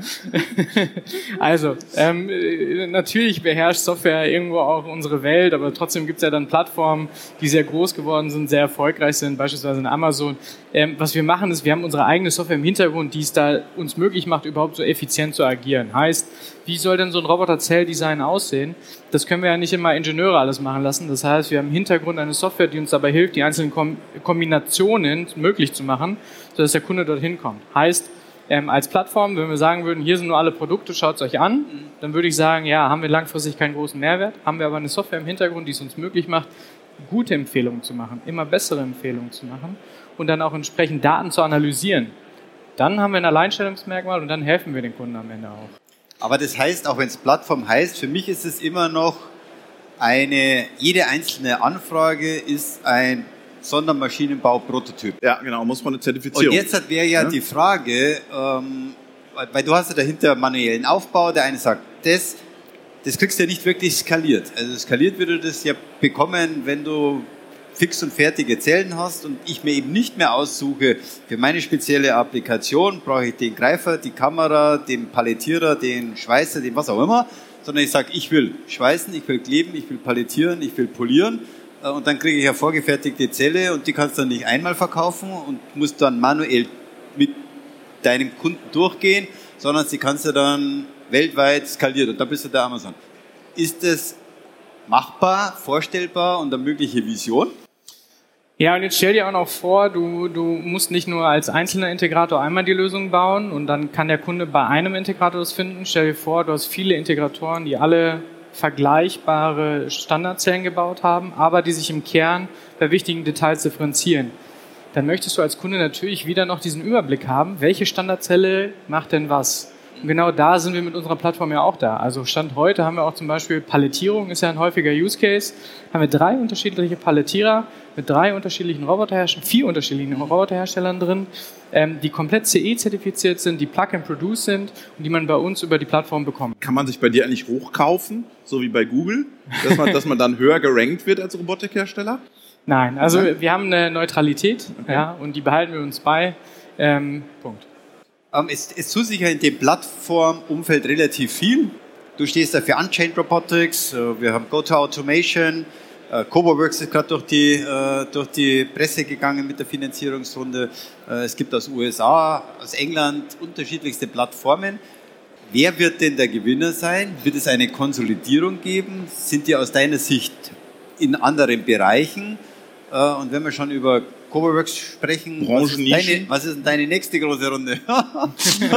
*laughs* also, ähm, natürlich beherrscht Software irgendwo auch unsere Welt, aber trotzdem gibt es ja dann Plattformen, die sehr groß geworden sind, sehr erfolgreich sind, beispielsweise in Amazon. Ähm, was wir machen ist, wir haben unsere eigene Software im Hintergrund, die es da uns möglich macht, überhaupt so effizient zu agieren. Heißt, wie soll denn so ein Roboter-Zell-Design aussehen? Das können wir ja nicht immer Ingenieure alles machen lassen. Das heißt, wir haben im Hintergrund eine Software, die uns dabei hilft, die einzelnen Kombinationen möglich zu machen, sodass der Kunde dorthin kommt. Heißt, ähm, als Plattform, wenn wir sagen würden, hier sind nur alle Produkte, schaut es euch an, dann würde ich sagen, ja, haben wir langfristig keinen großen Mehrwert, haben wir aber eine Software im Hintergrund, die es uns möglich macht, gute Empfehlungen zu machen, immer bessere Empfehlungen zu machen und dann auch entsprechend Daten zu analysieren. Dann haben wir ein Alleinstellungsmerkmal und dann helfen wir den Kunden am Ende auch. Aber das heißt, auch wenn es Plattform heißt, für mich ist es immer noch eine, jede einzelne Anfrage ist ein Sondermaschinenbau-Prototyp. Ja, genau, muss man eine Zertifizierung. Und jetzt wäre ja, ja, die Frage, ähm, weil du hast ja dahinter manuellen Aufbau, der eine sagt, das, das kriegst du ja nicht wirklich skaliert. Also skaliert würde das ja bekommen, wenn du fix und fertige Zellen hast und ich mir eben nicht mehr aussuche, für meine spezielle Applikation brauche ich den Greifer, die Kamera, den Palettierer, den Schweißer, den was auch immer, sondern ich sage, ich will schweißen, ich will kleben, ich will palettieren, ich will polieren äh, und dann kriege ich eine vorgefertigte Zelle und die kannst du dann nicht einmal verkaufen und musst dann manuell mit deinem Kunden durchgehen, sondern sie kannst du dann weltweit skalieren und da bist du der Amazon. Ist das machbar, vorstellbar und eine mögliche Vision? Ja, und jetzt stell dir auch noch vor, du, du musst nicht nur als einzelner Integrator einmal die Lösung bauen und dann kann der Kunde bei einem Integrator das finden. Stell dir vor, du hast viele Integratoren, die alle vergleichbare Standardzellen gebaut haben, aber die sich im Kern bei wichtigen Details differenzieren. Dann möchtest du als Kunde natürlich wieder noch diesen Überblick haben, welche Standardzelle macht denn was. Und genau da sind wir mit unserer Plattform ja auch da. Also Stand heute haben wir auch zum Beispiel Palettierung, ist ja ein häufiger Use Case. Haben wir drei unterschiedliche Palettierer mit drei unterschiedlichen Roboterherstellern, vier unterschiedlichen Roboterherstellern drin, ähm, die komplett CE-zertifiziert sind, die Plug-and-Produce sind und die man bei uns über die Plattform bekommt. Kann man sich bei dir eigentlich hochkaufen, so wie bei Google, dass man, dass man dann höher gerankt wird als Robotikhersteller? Nein, also wir haben eine Neutralität okay. ja, und die behalten wir uns bei. Ähm, Punkt. Ähm, es, es tut sich ja in dem Plattformumfeld relativ viel. Du stehst da für Unchained Robotics, äh, wir haben Go-to-Automation, äh, CoboWorks ist gerade durch die, äh, durch die Presse gegangen mit der Finanzierungsrunde. Es gibt aus USA, aus England unterschiedlichste Plattformen. Wer wird denn der Gewinner sein? Wird es eine Konsolidierung geben? Sind die aus deiner Sicht in anderen Bereichen? Und wenn wir schon über Coverworks sprechen. Was ist, deine, was ist deine nächste große Runde? *laughs* ich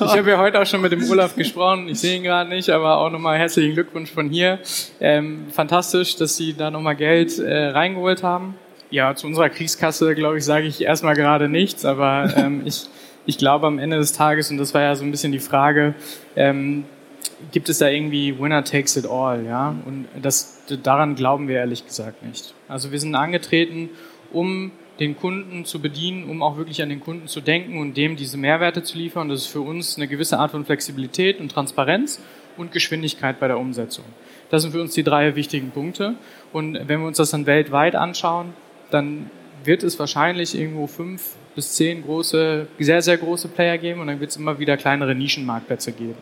habe ja heute auch schon mit dem Olaf gesprochen. Ich sehe ihn gerade nicht, aber auch nochmal herzlichen Glückwunsch von hier. Ähm, fantastisch, dass Sie da nochmal Geld äh, reingeholt haben. Ja, zu unserer Kriegskasse, glaube ich, sage ich erstmal gerade nichts, aber ähm, ich, ich glaube am Ende des Tages, und das war ja so ein bisschen die Frage, ähm, gibt es da irgendwie Winner takes it all, ja? Und das, daran glauben wir ehrlich gesagt nicht. Also wir sind angetreten, um den Kunden zu bedienen, um auch wirklich an den Kunden zu denken und dem diese Mehrwerte zu liefern. Das ist für uns eine gewisse Art von Flexibilität und Transparenz und Geschwindigkeit bei der Umsetzung. Das sind für uns die drei wichtigen Punkte. Und wenn wir uns das dann weltweit anschauen, dann wird es wahrscheinlich irgendwo fünf bis zehn große, sehr, sehr große Player geben und dann wird es immer wieder kleinere Nischenmarktplätze geben.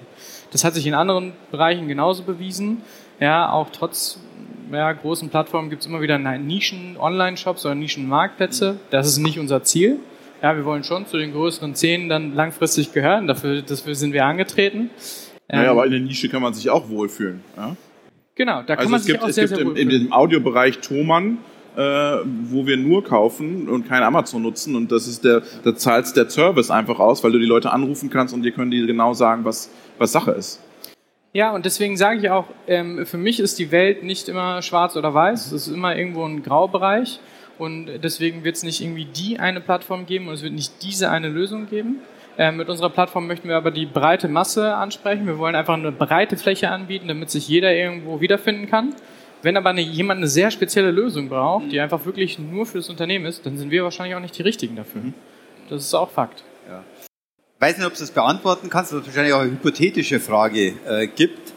Das hat sich in anderen Bereichen genauso bewiesen. Ja, auch trotz ja, großen Plattformen gibt es immer wieder Nischen-Online-Shops oder Nischen-Marktplätze. Das ist nicht unser Ziel. Ja, wir wollen schon zu den größeren Zehn dann langfristig gehören. Dafür, dafür sind wir angetreten. Naja, ähm, aber in der Nische kann man sich auch wohlfühlen. Ja? Genau, da kann also man sich gibt, auch es sehr, gibt sehr im, in dem Audiobereich Thomann, äh, wo wir nur kaufen und kein Amazon nutzen und das ist der, da zahlst der Service einfach aus, weil du die Leute anrufen kannst und dir können die genau sagen, was, was Sache ist. Ja, und deswegen sage ich auch, ähm, für mich ist die Welt nicht immer schwarz oder weiß, es ist immer irgendwo ein Graubereich und deswegen wird es nicht irgendwie die eine Plattform geben und es wird nicht diese eine Lösung geben. Ähm, mit unserer Plattform möchten wir aber die breite Masse ansprechen. Wir wollen einfach eine breite Fläche anbieten, damit sich jeder irgendwo wiederfinden kann. Wenn aber eine, jemand eine sehr spezielle Lösung braucht, die einfach wirklich nur für das Unternehmen ist, dann sind wir wahrscheinlich auch nicht die Richtigen dafür. Mhm. Das ist auch Fakt. Weiß nicht, ob du das beantworten kannst, weil es wahrscheinlich auch eine hypothetische Frage äh, gibt.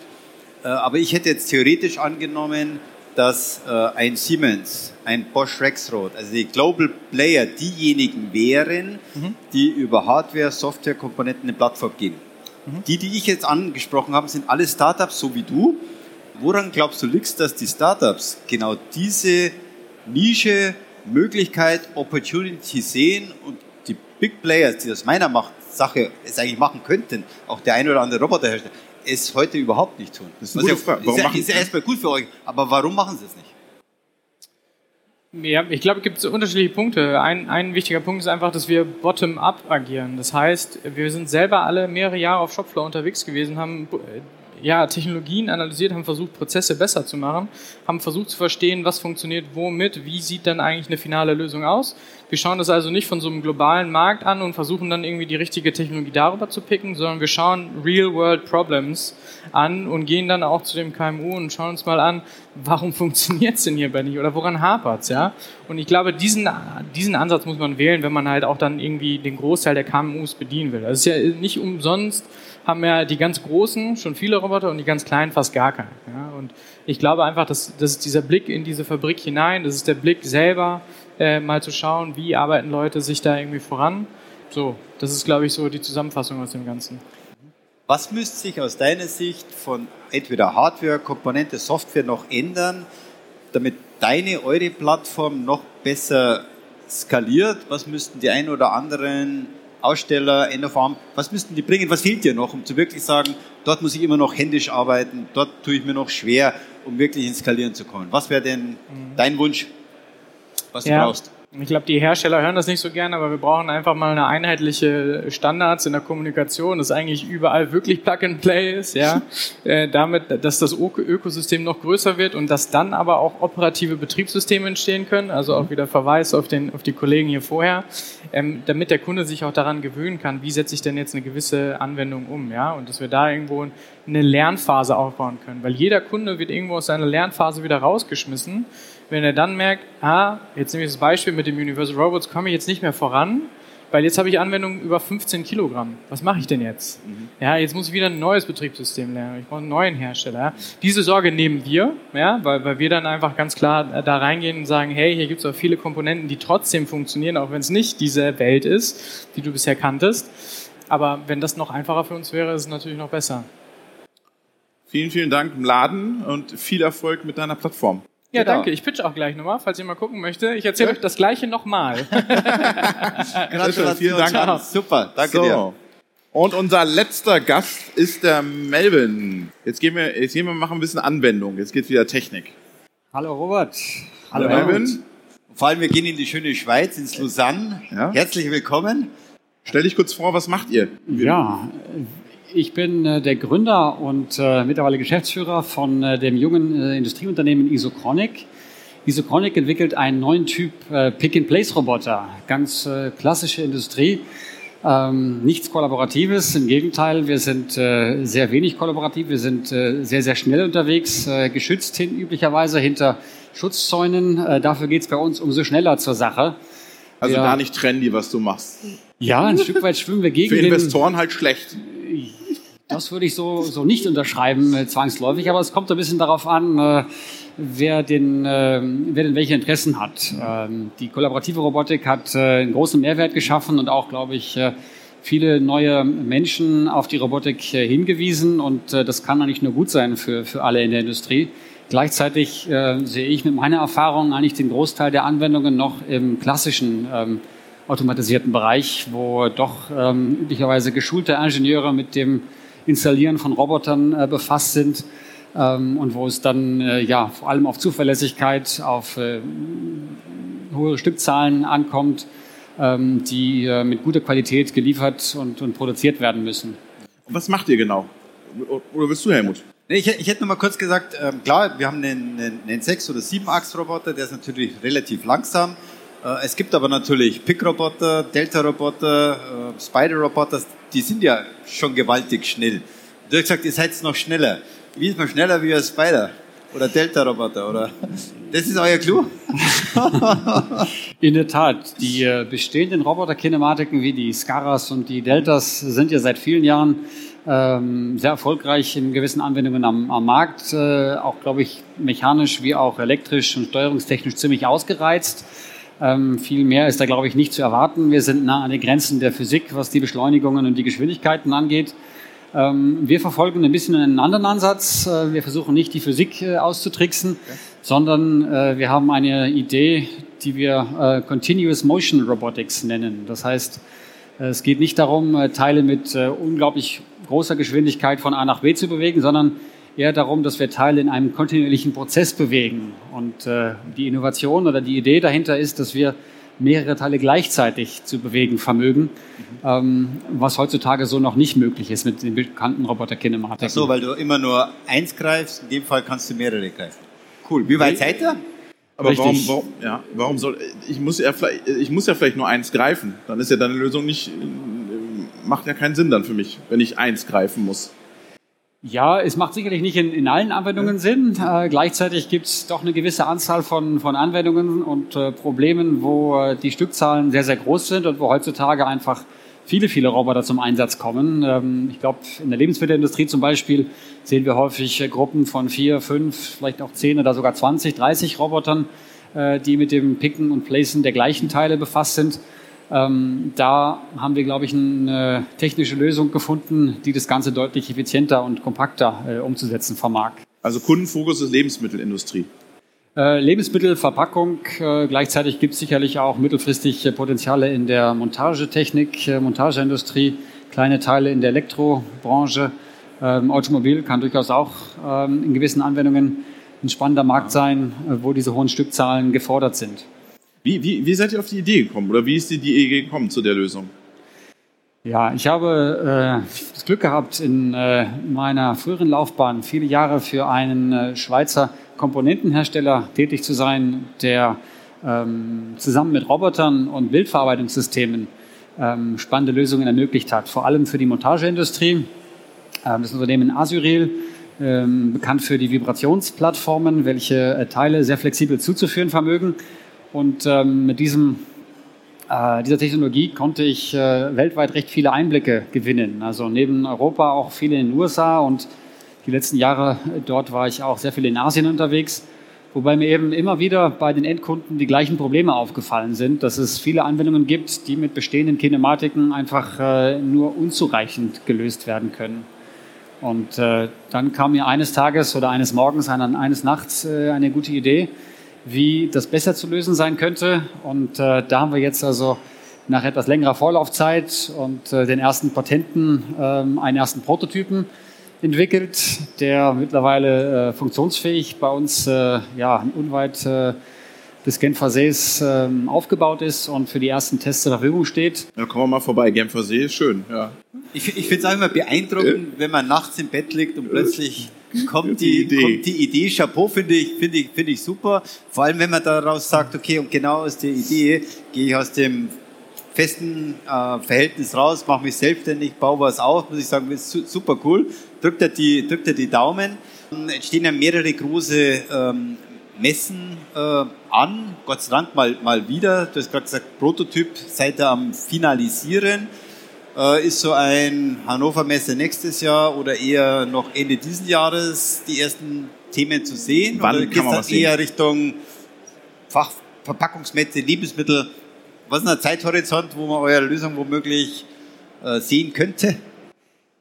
Äh, aber ich hätte jetzt theoretisch angenommen, dass äh, ein Siemens, ein Bosch Rexroth, also die Global Player, diejenigen wären, mhm. die über Hardware, Software, Komponenten eine Plattform geben. Mhm. Die, die ich jetzt angesprochen habe, sind alle Startups, so wie du. Woran glaubst du, liegt dass die Startups genau diese Nische, Möglichkeit, Opportunity sehen und die Big Players, die das meiner Macht Sache es eigentlich machen könnten, auch der ein oder andere Roboterhersteller, es heute überhaupt nicht tun. Das ist, eine gute Frage. Warum ist, ja, ist ja erstmal gut für euch, aber warum machen sie es nicht? Ja, ich glaube, es gibt unterschiedliche Punkte. Ein, ein wichtiger Punkt ist einfach, dass wir bottom-up agieren. Das heißt, wir sind selber alle mehrere Jahre auf Shopfloor unterwegs gewesen, haben ja, Technologien analysiert, haben versucht, Prozesse besser zu machen, haben versucht zu verstehen, was funktioniert womit, wie sieht dann eigentlich eine finale Lösung aus. Wir schauen das also nicht von so einem globalen Markt an und versuchen dann irgendwie die richtige Technologie darüber zu picken, sondern wir schauen Real-World-Problems an und gehen dann auch zu dem KMU und schauen uns mal an, warum *laughs* funktioniert es denn hierbei nicht oder woran hapert es, ja? Und ich glaube, diesen, diesen Ansatz muss man wählen, wenn man halt auch dann irgendwie den Großteil der KMUs bedienen will. Das ist ja nicht umsonst haben ja die ganz großen schon viele Roboter und die ganz kleinen fast gar keine. Ja? Und ich glaube einfach, dass, das ist dieser Blick in diese Fabrik hinein, das ist der Blick selber, äh, mal zu schauen, wie arbeiten Leute sich da irgendwie voran. So, das ist, glaube ich, so die Zusammenfassung aus dem Ganzen. Was müsste sich aus deiner Sicht von entweder Hardware, Komponente, Software noch ändern, damit deine, eure Plattform noch besser skaliert? Was müssten die ein oder anderen Aussteller, Endofarm, was müssten die bringen? Was fehlt dir noch, um zu wirklich sagen, dort muss ich immer noch händisch arbeiten, dort tue ich mir noch schwer, um wirklich ins Skalieren zu kommen? Was wäre denn mhm. dein Wunsch, was ja. du brauchst? Ich glaube, die Hersteller hören das nicht so gerne, aber wir brauchen einfach mal eine einheitliche Standards in der Kommunikation, dass eigentlich überall wirklich Plug and Play ist, ja, *laughs* äh, damit, dass das Ökosystem noch größer wird und dass dann aber auch operative Betriebssysteme entstehen können, also auch wieder Verweis auf den, auf die Kollegen hier vorher, ähm, damit der Kunde sich auch daran gewöhnen kann, wie setze ich denn jetzt eine gewisse Anwendung um, ja, und dass wir da irgendwo eine Lernphase aufbauen können, weil jeder Kunde wird irgendwo aus seiner Lernphase wieder rausgeschmissen wenn er dann merkt, ah, jetzt nehme ich das Beispiel mit dem Universal Robots, komme ich jetzt nicht mehr voran, weil jetzt habe ich Anwendungen über 15 Kilogramm. Was mache ich denn jetzt? Mhm. Ja, jetzt muss ich wieder ein neues Betriebssystem lernen. Ich brauche einen neuen Hersteller. Ja. Diese Sorge nehmen wir, ja, weil, weil wir dann einfach ganz klar da reingehen und sagen, hey, hier gibt es auch viele Komponenten, die trotzdem funktionieren, auch wenn es nicht diese Welt ist, die du bisher kanntest. Aber wenn das noch einfacher für uns wäre, ist es natürlich noch besser. Vielen, vielen Dank im Laden und viel Erfolg mit deiner Plattform. Ja, genau. danke. Ich pitch auch gleich nochmal, falls ihr mal gucken möchte. Ich erzähle ja. euch das Gleiche nochmal. Gratulation. *laughs* Vielen Dank. Ciao. Super, danke so. dir. Und unser letzter Gast ist der Melvin. Jetzt gehen wir, jetzt gehen wir machen ein bisschen Anwendung. Jetzt geht's wieder Technik. Hallo Robert. Hallo, Hallo Melvin. Vor allem, wir gehen in die schöne Schweiz, ins Lausanne. Ja. Herzlich willkommen. Stell dich kurz vor, was macht ihr? Ja, ich bin äh, der Gründer und äh, mittlerweile Geschäftsführer von äh, dem jungen Industrieunternehmen Isochronic. Isochronic entwickelt einen neuen Typ Pick-and-Place-Roboter, ganz klassische Industrie. Ähm, nichts Kollaboratives, im Gegenteil, wir sind sehr wenig kollaborativ, wir sind sehr, sehr schnell unterwegs, geschützt hin, üblicherweise hinter Schutzzäunen. Dafür geht's bei uns umso schneller zur Sache. Also wir, gar nicht trendy, was du machst. Ja, ein Stück weit schwimmen wir gegen Für Investoren den, halt schlecht. Das würde ich so, so nicht unterschreiben, äh, zwangsläufig, aber es kommt ein bisschen darauf an, äh, wer, den, äh, wer denn welche Interessen hat. Ähm, die kollaborative Robotik hat äh, einen großen Mehrwert geschaffen und auch, glaube ich, äh, viele neue Menschen auf die Robotik äh, hingewiesen und das kann eigentlich nur gut sein für, für alle in der Industrie. Gleichzeitig sehe ich mit meiner Erfahrung eigentlich den Großteil der Anwendungen noch im klassischen ähm, automatisierten Bereich, wo doch ähm, üblicherweise geschulte Ingenieure mit dem Installieren von Robotern äh, befasst sind ähm, und wo es dann äh, ja vor allem auf Zuverlässigkeit, auf äh, hohe Stückzahlen ankommt, ähm, die äh, mit guter Qualität geliefert und, und produziert werden müssen. Und was macht ihr genau? Oder willst du, Helmut? Ich, ich hätte noch mal kurz gesagt, ähm, klar, wir haben einen, einen, einen 6- oder 7-Achs-Roboter, der ist natürlich relativ langsam. Äh, es gibt aber natürlich Pick-Roboter, Delta-Roboter, äh, Spider-Roboter, die sind ja schon gewaltig schnell. Du hast gesagt, ihr seid noch schneller. Wie ist man schneller wie ein Spider? Oder Delta-Roboter, oder? Das ist euer Clou? *laughs* In der Tat. Die äh, bestehenden Roboter-Kinematiken wie die Scaras und die Deltas sind ja seit vielen Jahren ähm, sehr erfolgreich in gewissen Anwendungen am, am Markt. Äh, auch, glaube ich, mechanisch wie auch elektrisch und steuerungstechnisch ziemlich ausgereizt. Ähm, viel mehr ist da, glaube ich, nicht zu erwarten. Wir sind nah an den Grenzen der Physik, was die Beschleunigungen und die Geschwindigkeiten angeht. Ähm, wir verfolgen ein bisschen einen anderen Ansatz. Äh, wir versuchen nicht, die Physik äh, auszutricksen, okay. sondern äh, wir haben eine Idee, die wir äh, Continuous Motion Robotics nennen. Das heißt, äh, es geht nicht darum, Teile mit unglaublich großer Geschwindigkeit von A nach B zu bewegen, sondern eher darum, dass wir Teile in einem kontinuierlichen Prozess bewegen. Und äh, die Innovation oder die Idee dahinter ist, dass wir mehrere Teile gleichzeitig zu bewegen vermögen, mhm. ähm, was heutzutage so noch nicht möglich ist mit den bekannten Roboter-Kinematiken. Ach so, weil du immer nur eins greifst, in dem Fall kannst du mehrere greifen. Cool. Wie weit seid ihr? Aber warum, warum, ja, warum soll ich muss ja vielleicht ich muss ja vielleicht nur eins greifen, dann ist ja deine Lösung nicht macht ja keinen Sinn dann für mich, wenn ich eins greifen muss. Ja, es macht sicherlich nicht in, in allen Anwendungen Sinn. Äh, gleichzeitig gibt es doch eine gewisse Anzahl von, von Anwendungen und äh, Problemen, wo äh, die Stückzahlen sehr, sehr groß sind und wo heutzutage einfach viele, viele Roboter zum Einsatz kommen. Ähm, ich glaube, in der Lebensmittelindustrie zum Beispiel sehen wir häufig äh, Gruppen von vier, fünf, vielleicht auch zehn oder sogar 20, 30 Robotern, äh, die mit dem Picken und Placen der gleichen Teile befasst sind. Ähm, da haben wir, glaube ich, eine technische Lösung gefunden, die das Ganze deutlich effizienter und kompakter äh, umzusetzen vermag. Also Kundenfokus ist Lebensmittelindustrie. Äh, Lebensmittelverpackung. Äh, gleichzeitig gibt es sicherlich auch mittelfristig Potenziale in der Montagetechnik, äh, Montageindustrie, kleine Teile in der Elektrobranche. Ähm, Automobil kann durchaus auch ähm, in gewissen Anwendungen ein spannender Markt sein, äh, wo diese hohen Stückzahlen gefordert sind. Wie, wie, wie seid ihr auf die Idee gekommen oder wie ist die, die Idee gekommen zu der Lösung? Ja, ich habe äh, das Glück gehabt, in äh, meiner früheren Laufbahn viele Jahre für einen äh, Schweizer Komponentenhersteller tätig zu sein, der ähm, zusammen mit Robotern und Bildverarbeitungssystemen ähm, spannende Lösungen ermöglicht hat, vor allem für die Montageindustrie. Ähm, das Unternehmen Asyril, ähm, bekannt für die Vibrationsplattformen, welche äh, Teile sehr flexibel zuzuführen vermögen und ähm, mit diesem, äh, dieser Technologie konnte ich äh, weltweit recht viele Einblicke gewinnen. Also neben Europa auch viele in den USA und die letzten Jahre dort war ich auch sehr viel in Asien unterwegs. Wobei mir eben immer wieder bei den Endkunden die gleichen Probleme aufgefallen sind, dass es viele Anwendungen gibt, die mit bestehenden Kinematiken einfach äh, nur unzureichend gelöst werden können. Und äh, dann kam mir eines Tages oder eines Morgens, eines Nachts äh, eine gute Idee, wie das besser zu lösen sein könnte. Und äh, da haben wir jetzt also nach etwas längerer Vorlaufzeit und äh, den ersten Patenten ähm, einen ersten Prototypen entwickelt, der mittlerweile äh, funktionsfähig bei uns äh, ja, unweit äh, des Genfer Sees ähm, aufgebaut ist und für die ersten Tests zur Verfügung steht. Ja, kommen wir mal vorbei. Genfer See ist schön, ja. Ich, ich finde es auch immer beeindruckend, wenn man nachts im Bett liegt und plötzlich *laughs* kommt die, die kommt die Idee. Chapeau finde ich, finde ich, finde ich super. Vor allem, wenn man daraus sagt, okay, und genau aus der Idee gehe ich aus dem festen äh, Verhältnis raus, mache mich selbstständig, baue was auf, muss ich sagen, ist super cool. Drückt er die, drückt er die Daumen. Jetzt stehen ja mehrere große ähm, Messen äh, an, Gott sei Dank mal, mal wieder. Du hast gerade gesagt, Prototyp seid ihr am Finalisieren. Äh, ist so ein Hannover Messe nächstes Jahr oder eher noch Ende dieses Jahres die ersten Themen zu sehen? Wann oder man was eher Richtung Fachverpackungsmesse, Lebensmittel? Was ist ein Zeithorizont, wo man eure Lösung womöglich äh, sehen könnte?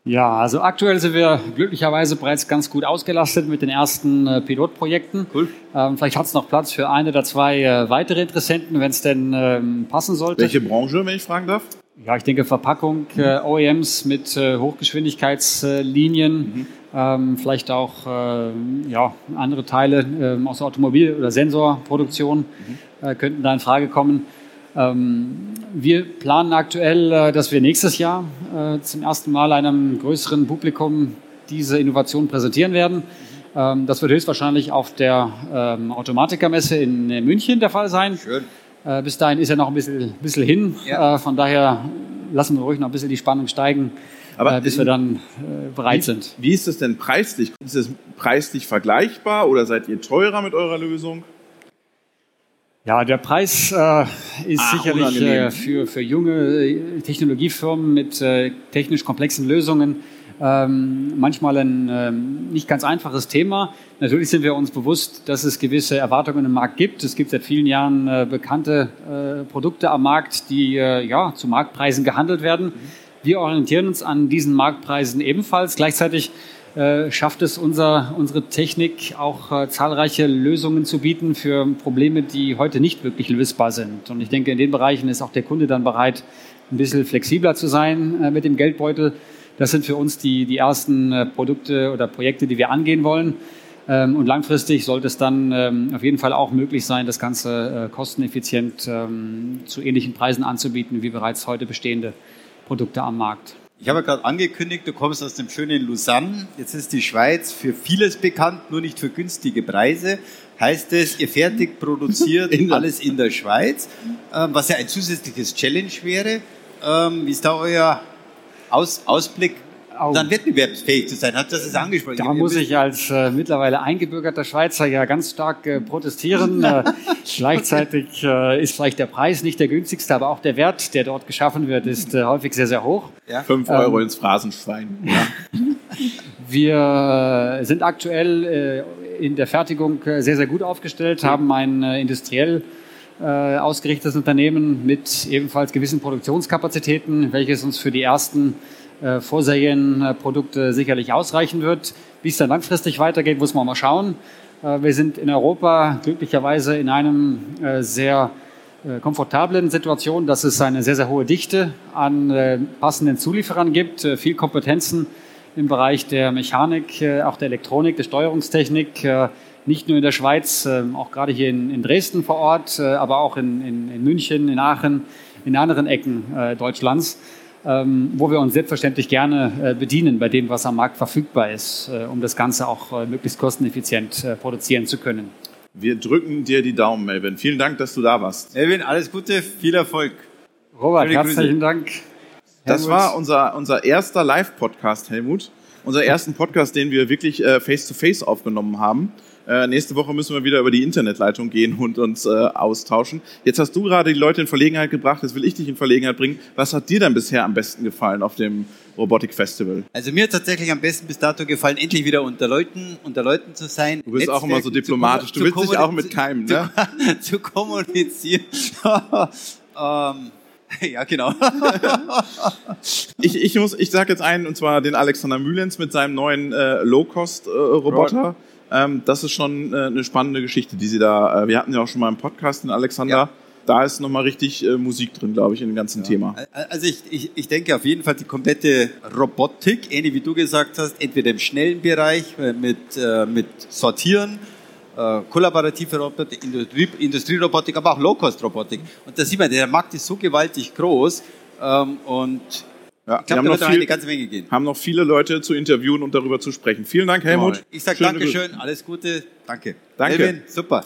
Ja, also aktuell sind wir glücklicherweise bereits ganz gut ausgelastet mit den ersten äh, Pilotprojekten. Cool. Ähm, vielleicht hat es noch Platz für ein oder zwei äh, weitere Interessenten, wenn es denn ähm, passen sollte. Welche Branche, wenn ich fragen darf? Ja, ich denke Verpackung, äh, OEMs mit äh, Hochgeschwindigkeitslinien, mhm. ähm, vielleicht auch äh, ja, andere Teile ähm, aus der Automobil- oder Sensorproduktion mhm. Äh, könnten da in Frage kommen. Ähm, wir planen aktuell, äh, dass wir nächstes Jahr äh, zum ersten Mal einem größeren Publikum diese Innovation präsentieren werden. Ähm, das wird höchstwahrscheinlich auf der ähm, Automatikermesse in München der Fall sein. Schön. Äh, bis dahin ist ja noch ein bisschen, bisschen hin. Ja. Äh, von daher lassen wir ruhig noch ein bisschen die Spannung steigen, Aber, äh, bis wir dann bereit wie, sind. Wie ist das denn preislich? Ist es preislich vergleichbar oder seid ihr teurer mit eurer Lösung? Ja, der Preis äh, ist ah, sicherlich äh, für, für junge Technologiefirmen mit äh, technisch komplexen Lösungen ähm, manchmal ein ähm, nicht ganz einfaches Thema. Natürlich sind wir uns bewusst, dass es gewisse Erwartungen im Markt gibt. Es gibt seit vielen Jahren äh, bekannte äh, Produkte am Markt, die äh, ja, zu Marktpreisen gehandelt werden. Wir orientieren uns an diesen Marktpreisen ebenfalls. Gleichzeitig äh, schafft es unser, unsere Technik auch äh, zahlreiche Lösungen zu bieten für Probleme, die heute nicht wirklich lösbar sind. Und ich denke, in den Bereichen ist auch der Kunde dann bereit, ein bisschen flexibler zu sein äh, mit dem Geldbeutel Das sind für uns die, die ersten äh, Produkte oder Projekte, die wir angehen wollen. Ähm, und langfristig sollte es dann ähm, auf jeden Fall auch möglich sein, das Ganze äh, kosteneffizient ähm, zu ähnlichen Preisen anzubieten wie bereits heute bestehende Produkte am Markt. Ich habe ja gerade angekündigt, du kommst aus dem schönen Lausanne. Jetzt ist die Schweiz für vieles bekannt, nur nicht für günstige Preise. Heißt es, ihr fertig produziert *laughs* alles in der Schweiz, was ja ein zusätzliches Challenge wäre. Wie ist da euer Aus Ausblick auch. dann wettbewerbsfähig zu sein. Hat das es angesprochen? Da muss ich als äh, mittlerweile eingebürgerter Schweizer ja ganz stark äh, protestieren. äh, *laughs* gleichzeitig äh, ist vielleicht der Preis nicht der günstigste, aber auch der Wert, der dort geschaffen wird, ist äh, häufig sehr, sehr hoch. Ja? Fünf Euro ähm, ins Phrasenschwein. Ja. *laughs* Wir äh, sind aktuell in der Fertigung sehr, sehr gut aufgestellt, haben ein industriell ausgerichtetes Unternehmen mit ebenfalls gewissen Produktionskapazitäten, welches uns für die ersten äh, Vorserienprodukte sicherlich ausreichen wird. Wie es dann langfristig weitergeht, muss man mal schauen. Äh, wir sind in Europa glücklicherweise in einem äh, sehr komfortablen Situation, dass es eine sehr, sehr hohe Dichte an passenden Zulieferern gibt, viel Kompetenzen im Bereich der Mechanik, auch der Elektronik, der Steuerungstechnik, nicht nur in der Schweiz, auch gerade hier in, Dresden vor Ort, aber auch in, München, in Aachen, in anderen Ecken Deutschlands ähm, wo wir uns selbstverständlich gerne äh, bedienen bei dem, was am Markt verfügbar ist, äh, um das Ganze auch äh, möglichst kosteneffizient äh, produzieren zu können. Wir drücken dir die Daumen, Melvin. Vielen Dank, dass du da warst. Melvin, alles Gute, viel Erfolg. Robert, herzlichen Grüße. Dank. Das war unser, unser erster Live-Podcast, Helmut. Unser ersten Podcast, den wir wirklich äh, face-to-face -face aufgenommen haben. Äh, nächste Woche müssen wir wieder über die Internetleitung gehen und uns äh, austauschen. Jetzt hast du gerade die Leute in Verlegenheit gebracht, jetzt will ich dich in Verlegenheit bringen. Was hat dir denn bisher am besten gefallen auf dem Robotik Festival? Also mir hat tatsächlich am besten bis dato gefallen, endlich wieder unter Leuten, unter Leuten zu sein. Du bist Netzwerken auch immer so diplomatisch. Du willst dich auch mit keimen, ne? *laughs* Zu, kommunizieren. *laughs* ähm, ja, genau. ich, ich muss, ich sag jetzt einen, und zwar den Alexander Mühlens mit seinem neuen äh, Low-Cost-Roboter. Äh, ähm, das ist schon äh, eine spannende Geschichte, die sie da. Äh, wir hatten ja auch schon mal einen Podcast, den Alexander. Ja. Da ist nochmal richtig äh, Musik drin, glaube ich, in dem ganzen ja. Thema. Also ich, ich, ich denke auf jeden Fall die komplette Robotik, ähnlich wie du gesagt hast, entweder im schnellen Bereich äh, mit, äh, mit Sortieren, äh, kollaborative Robotik, Industrie, Industrierobotik, aber auch Low-Cost-Robotik. Und da sieht man, der Markt ist so gewaltig groß ähm, und ja, ich glaube, da wird viel, eine ganze Menge gehen. haben noch viele Leute zu interviewen und darüber zu sprechen. Vielen Dank, Helmut. Genau. Ich sage Dankeschön, Grüße. alles Gute, danke. Danke. Elvin, super.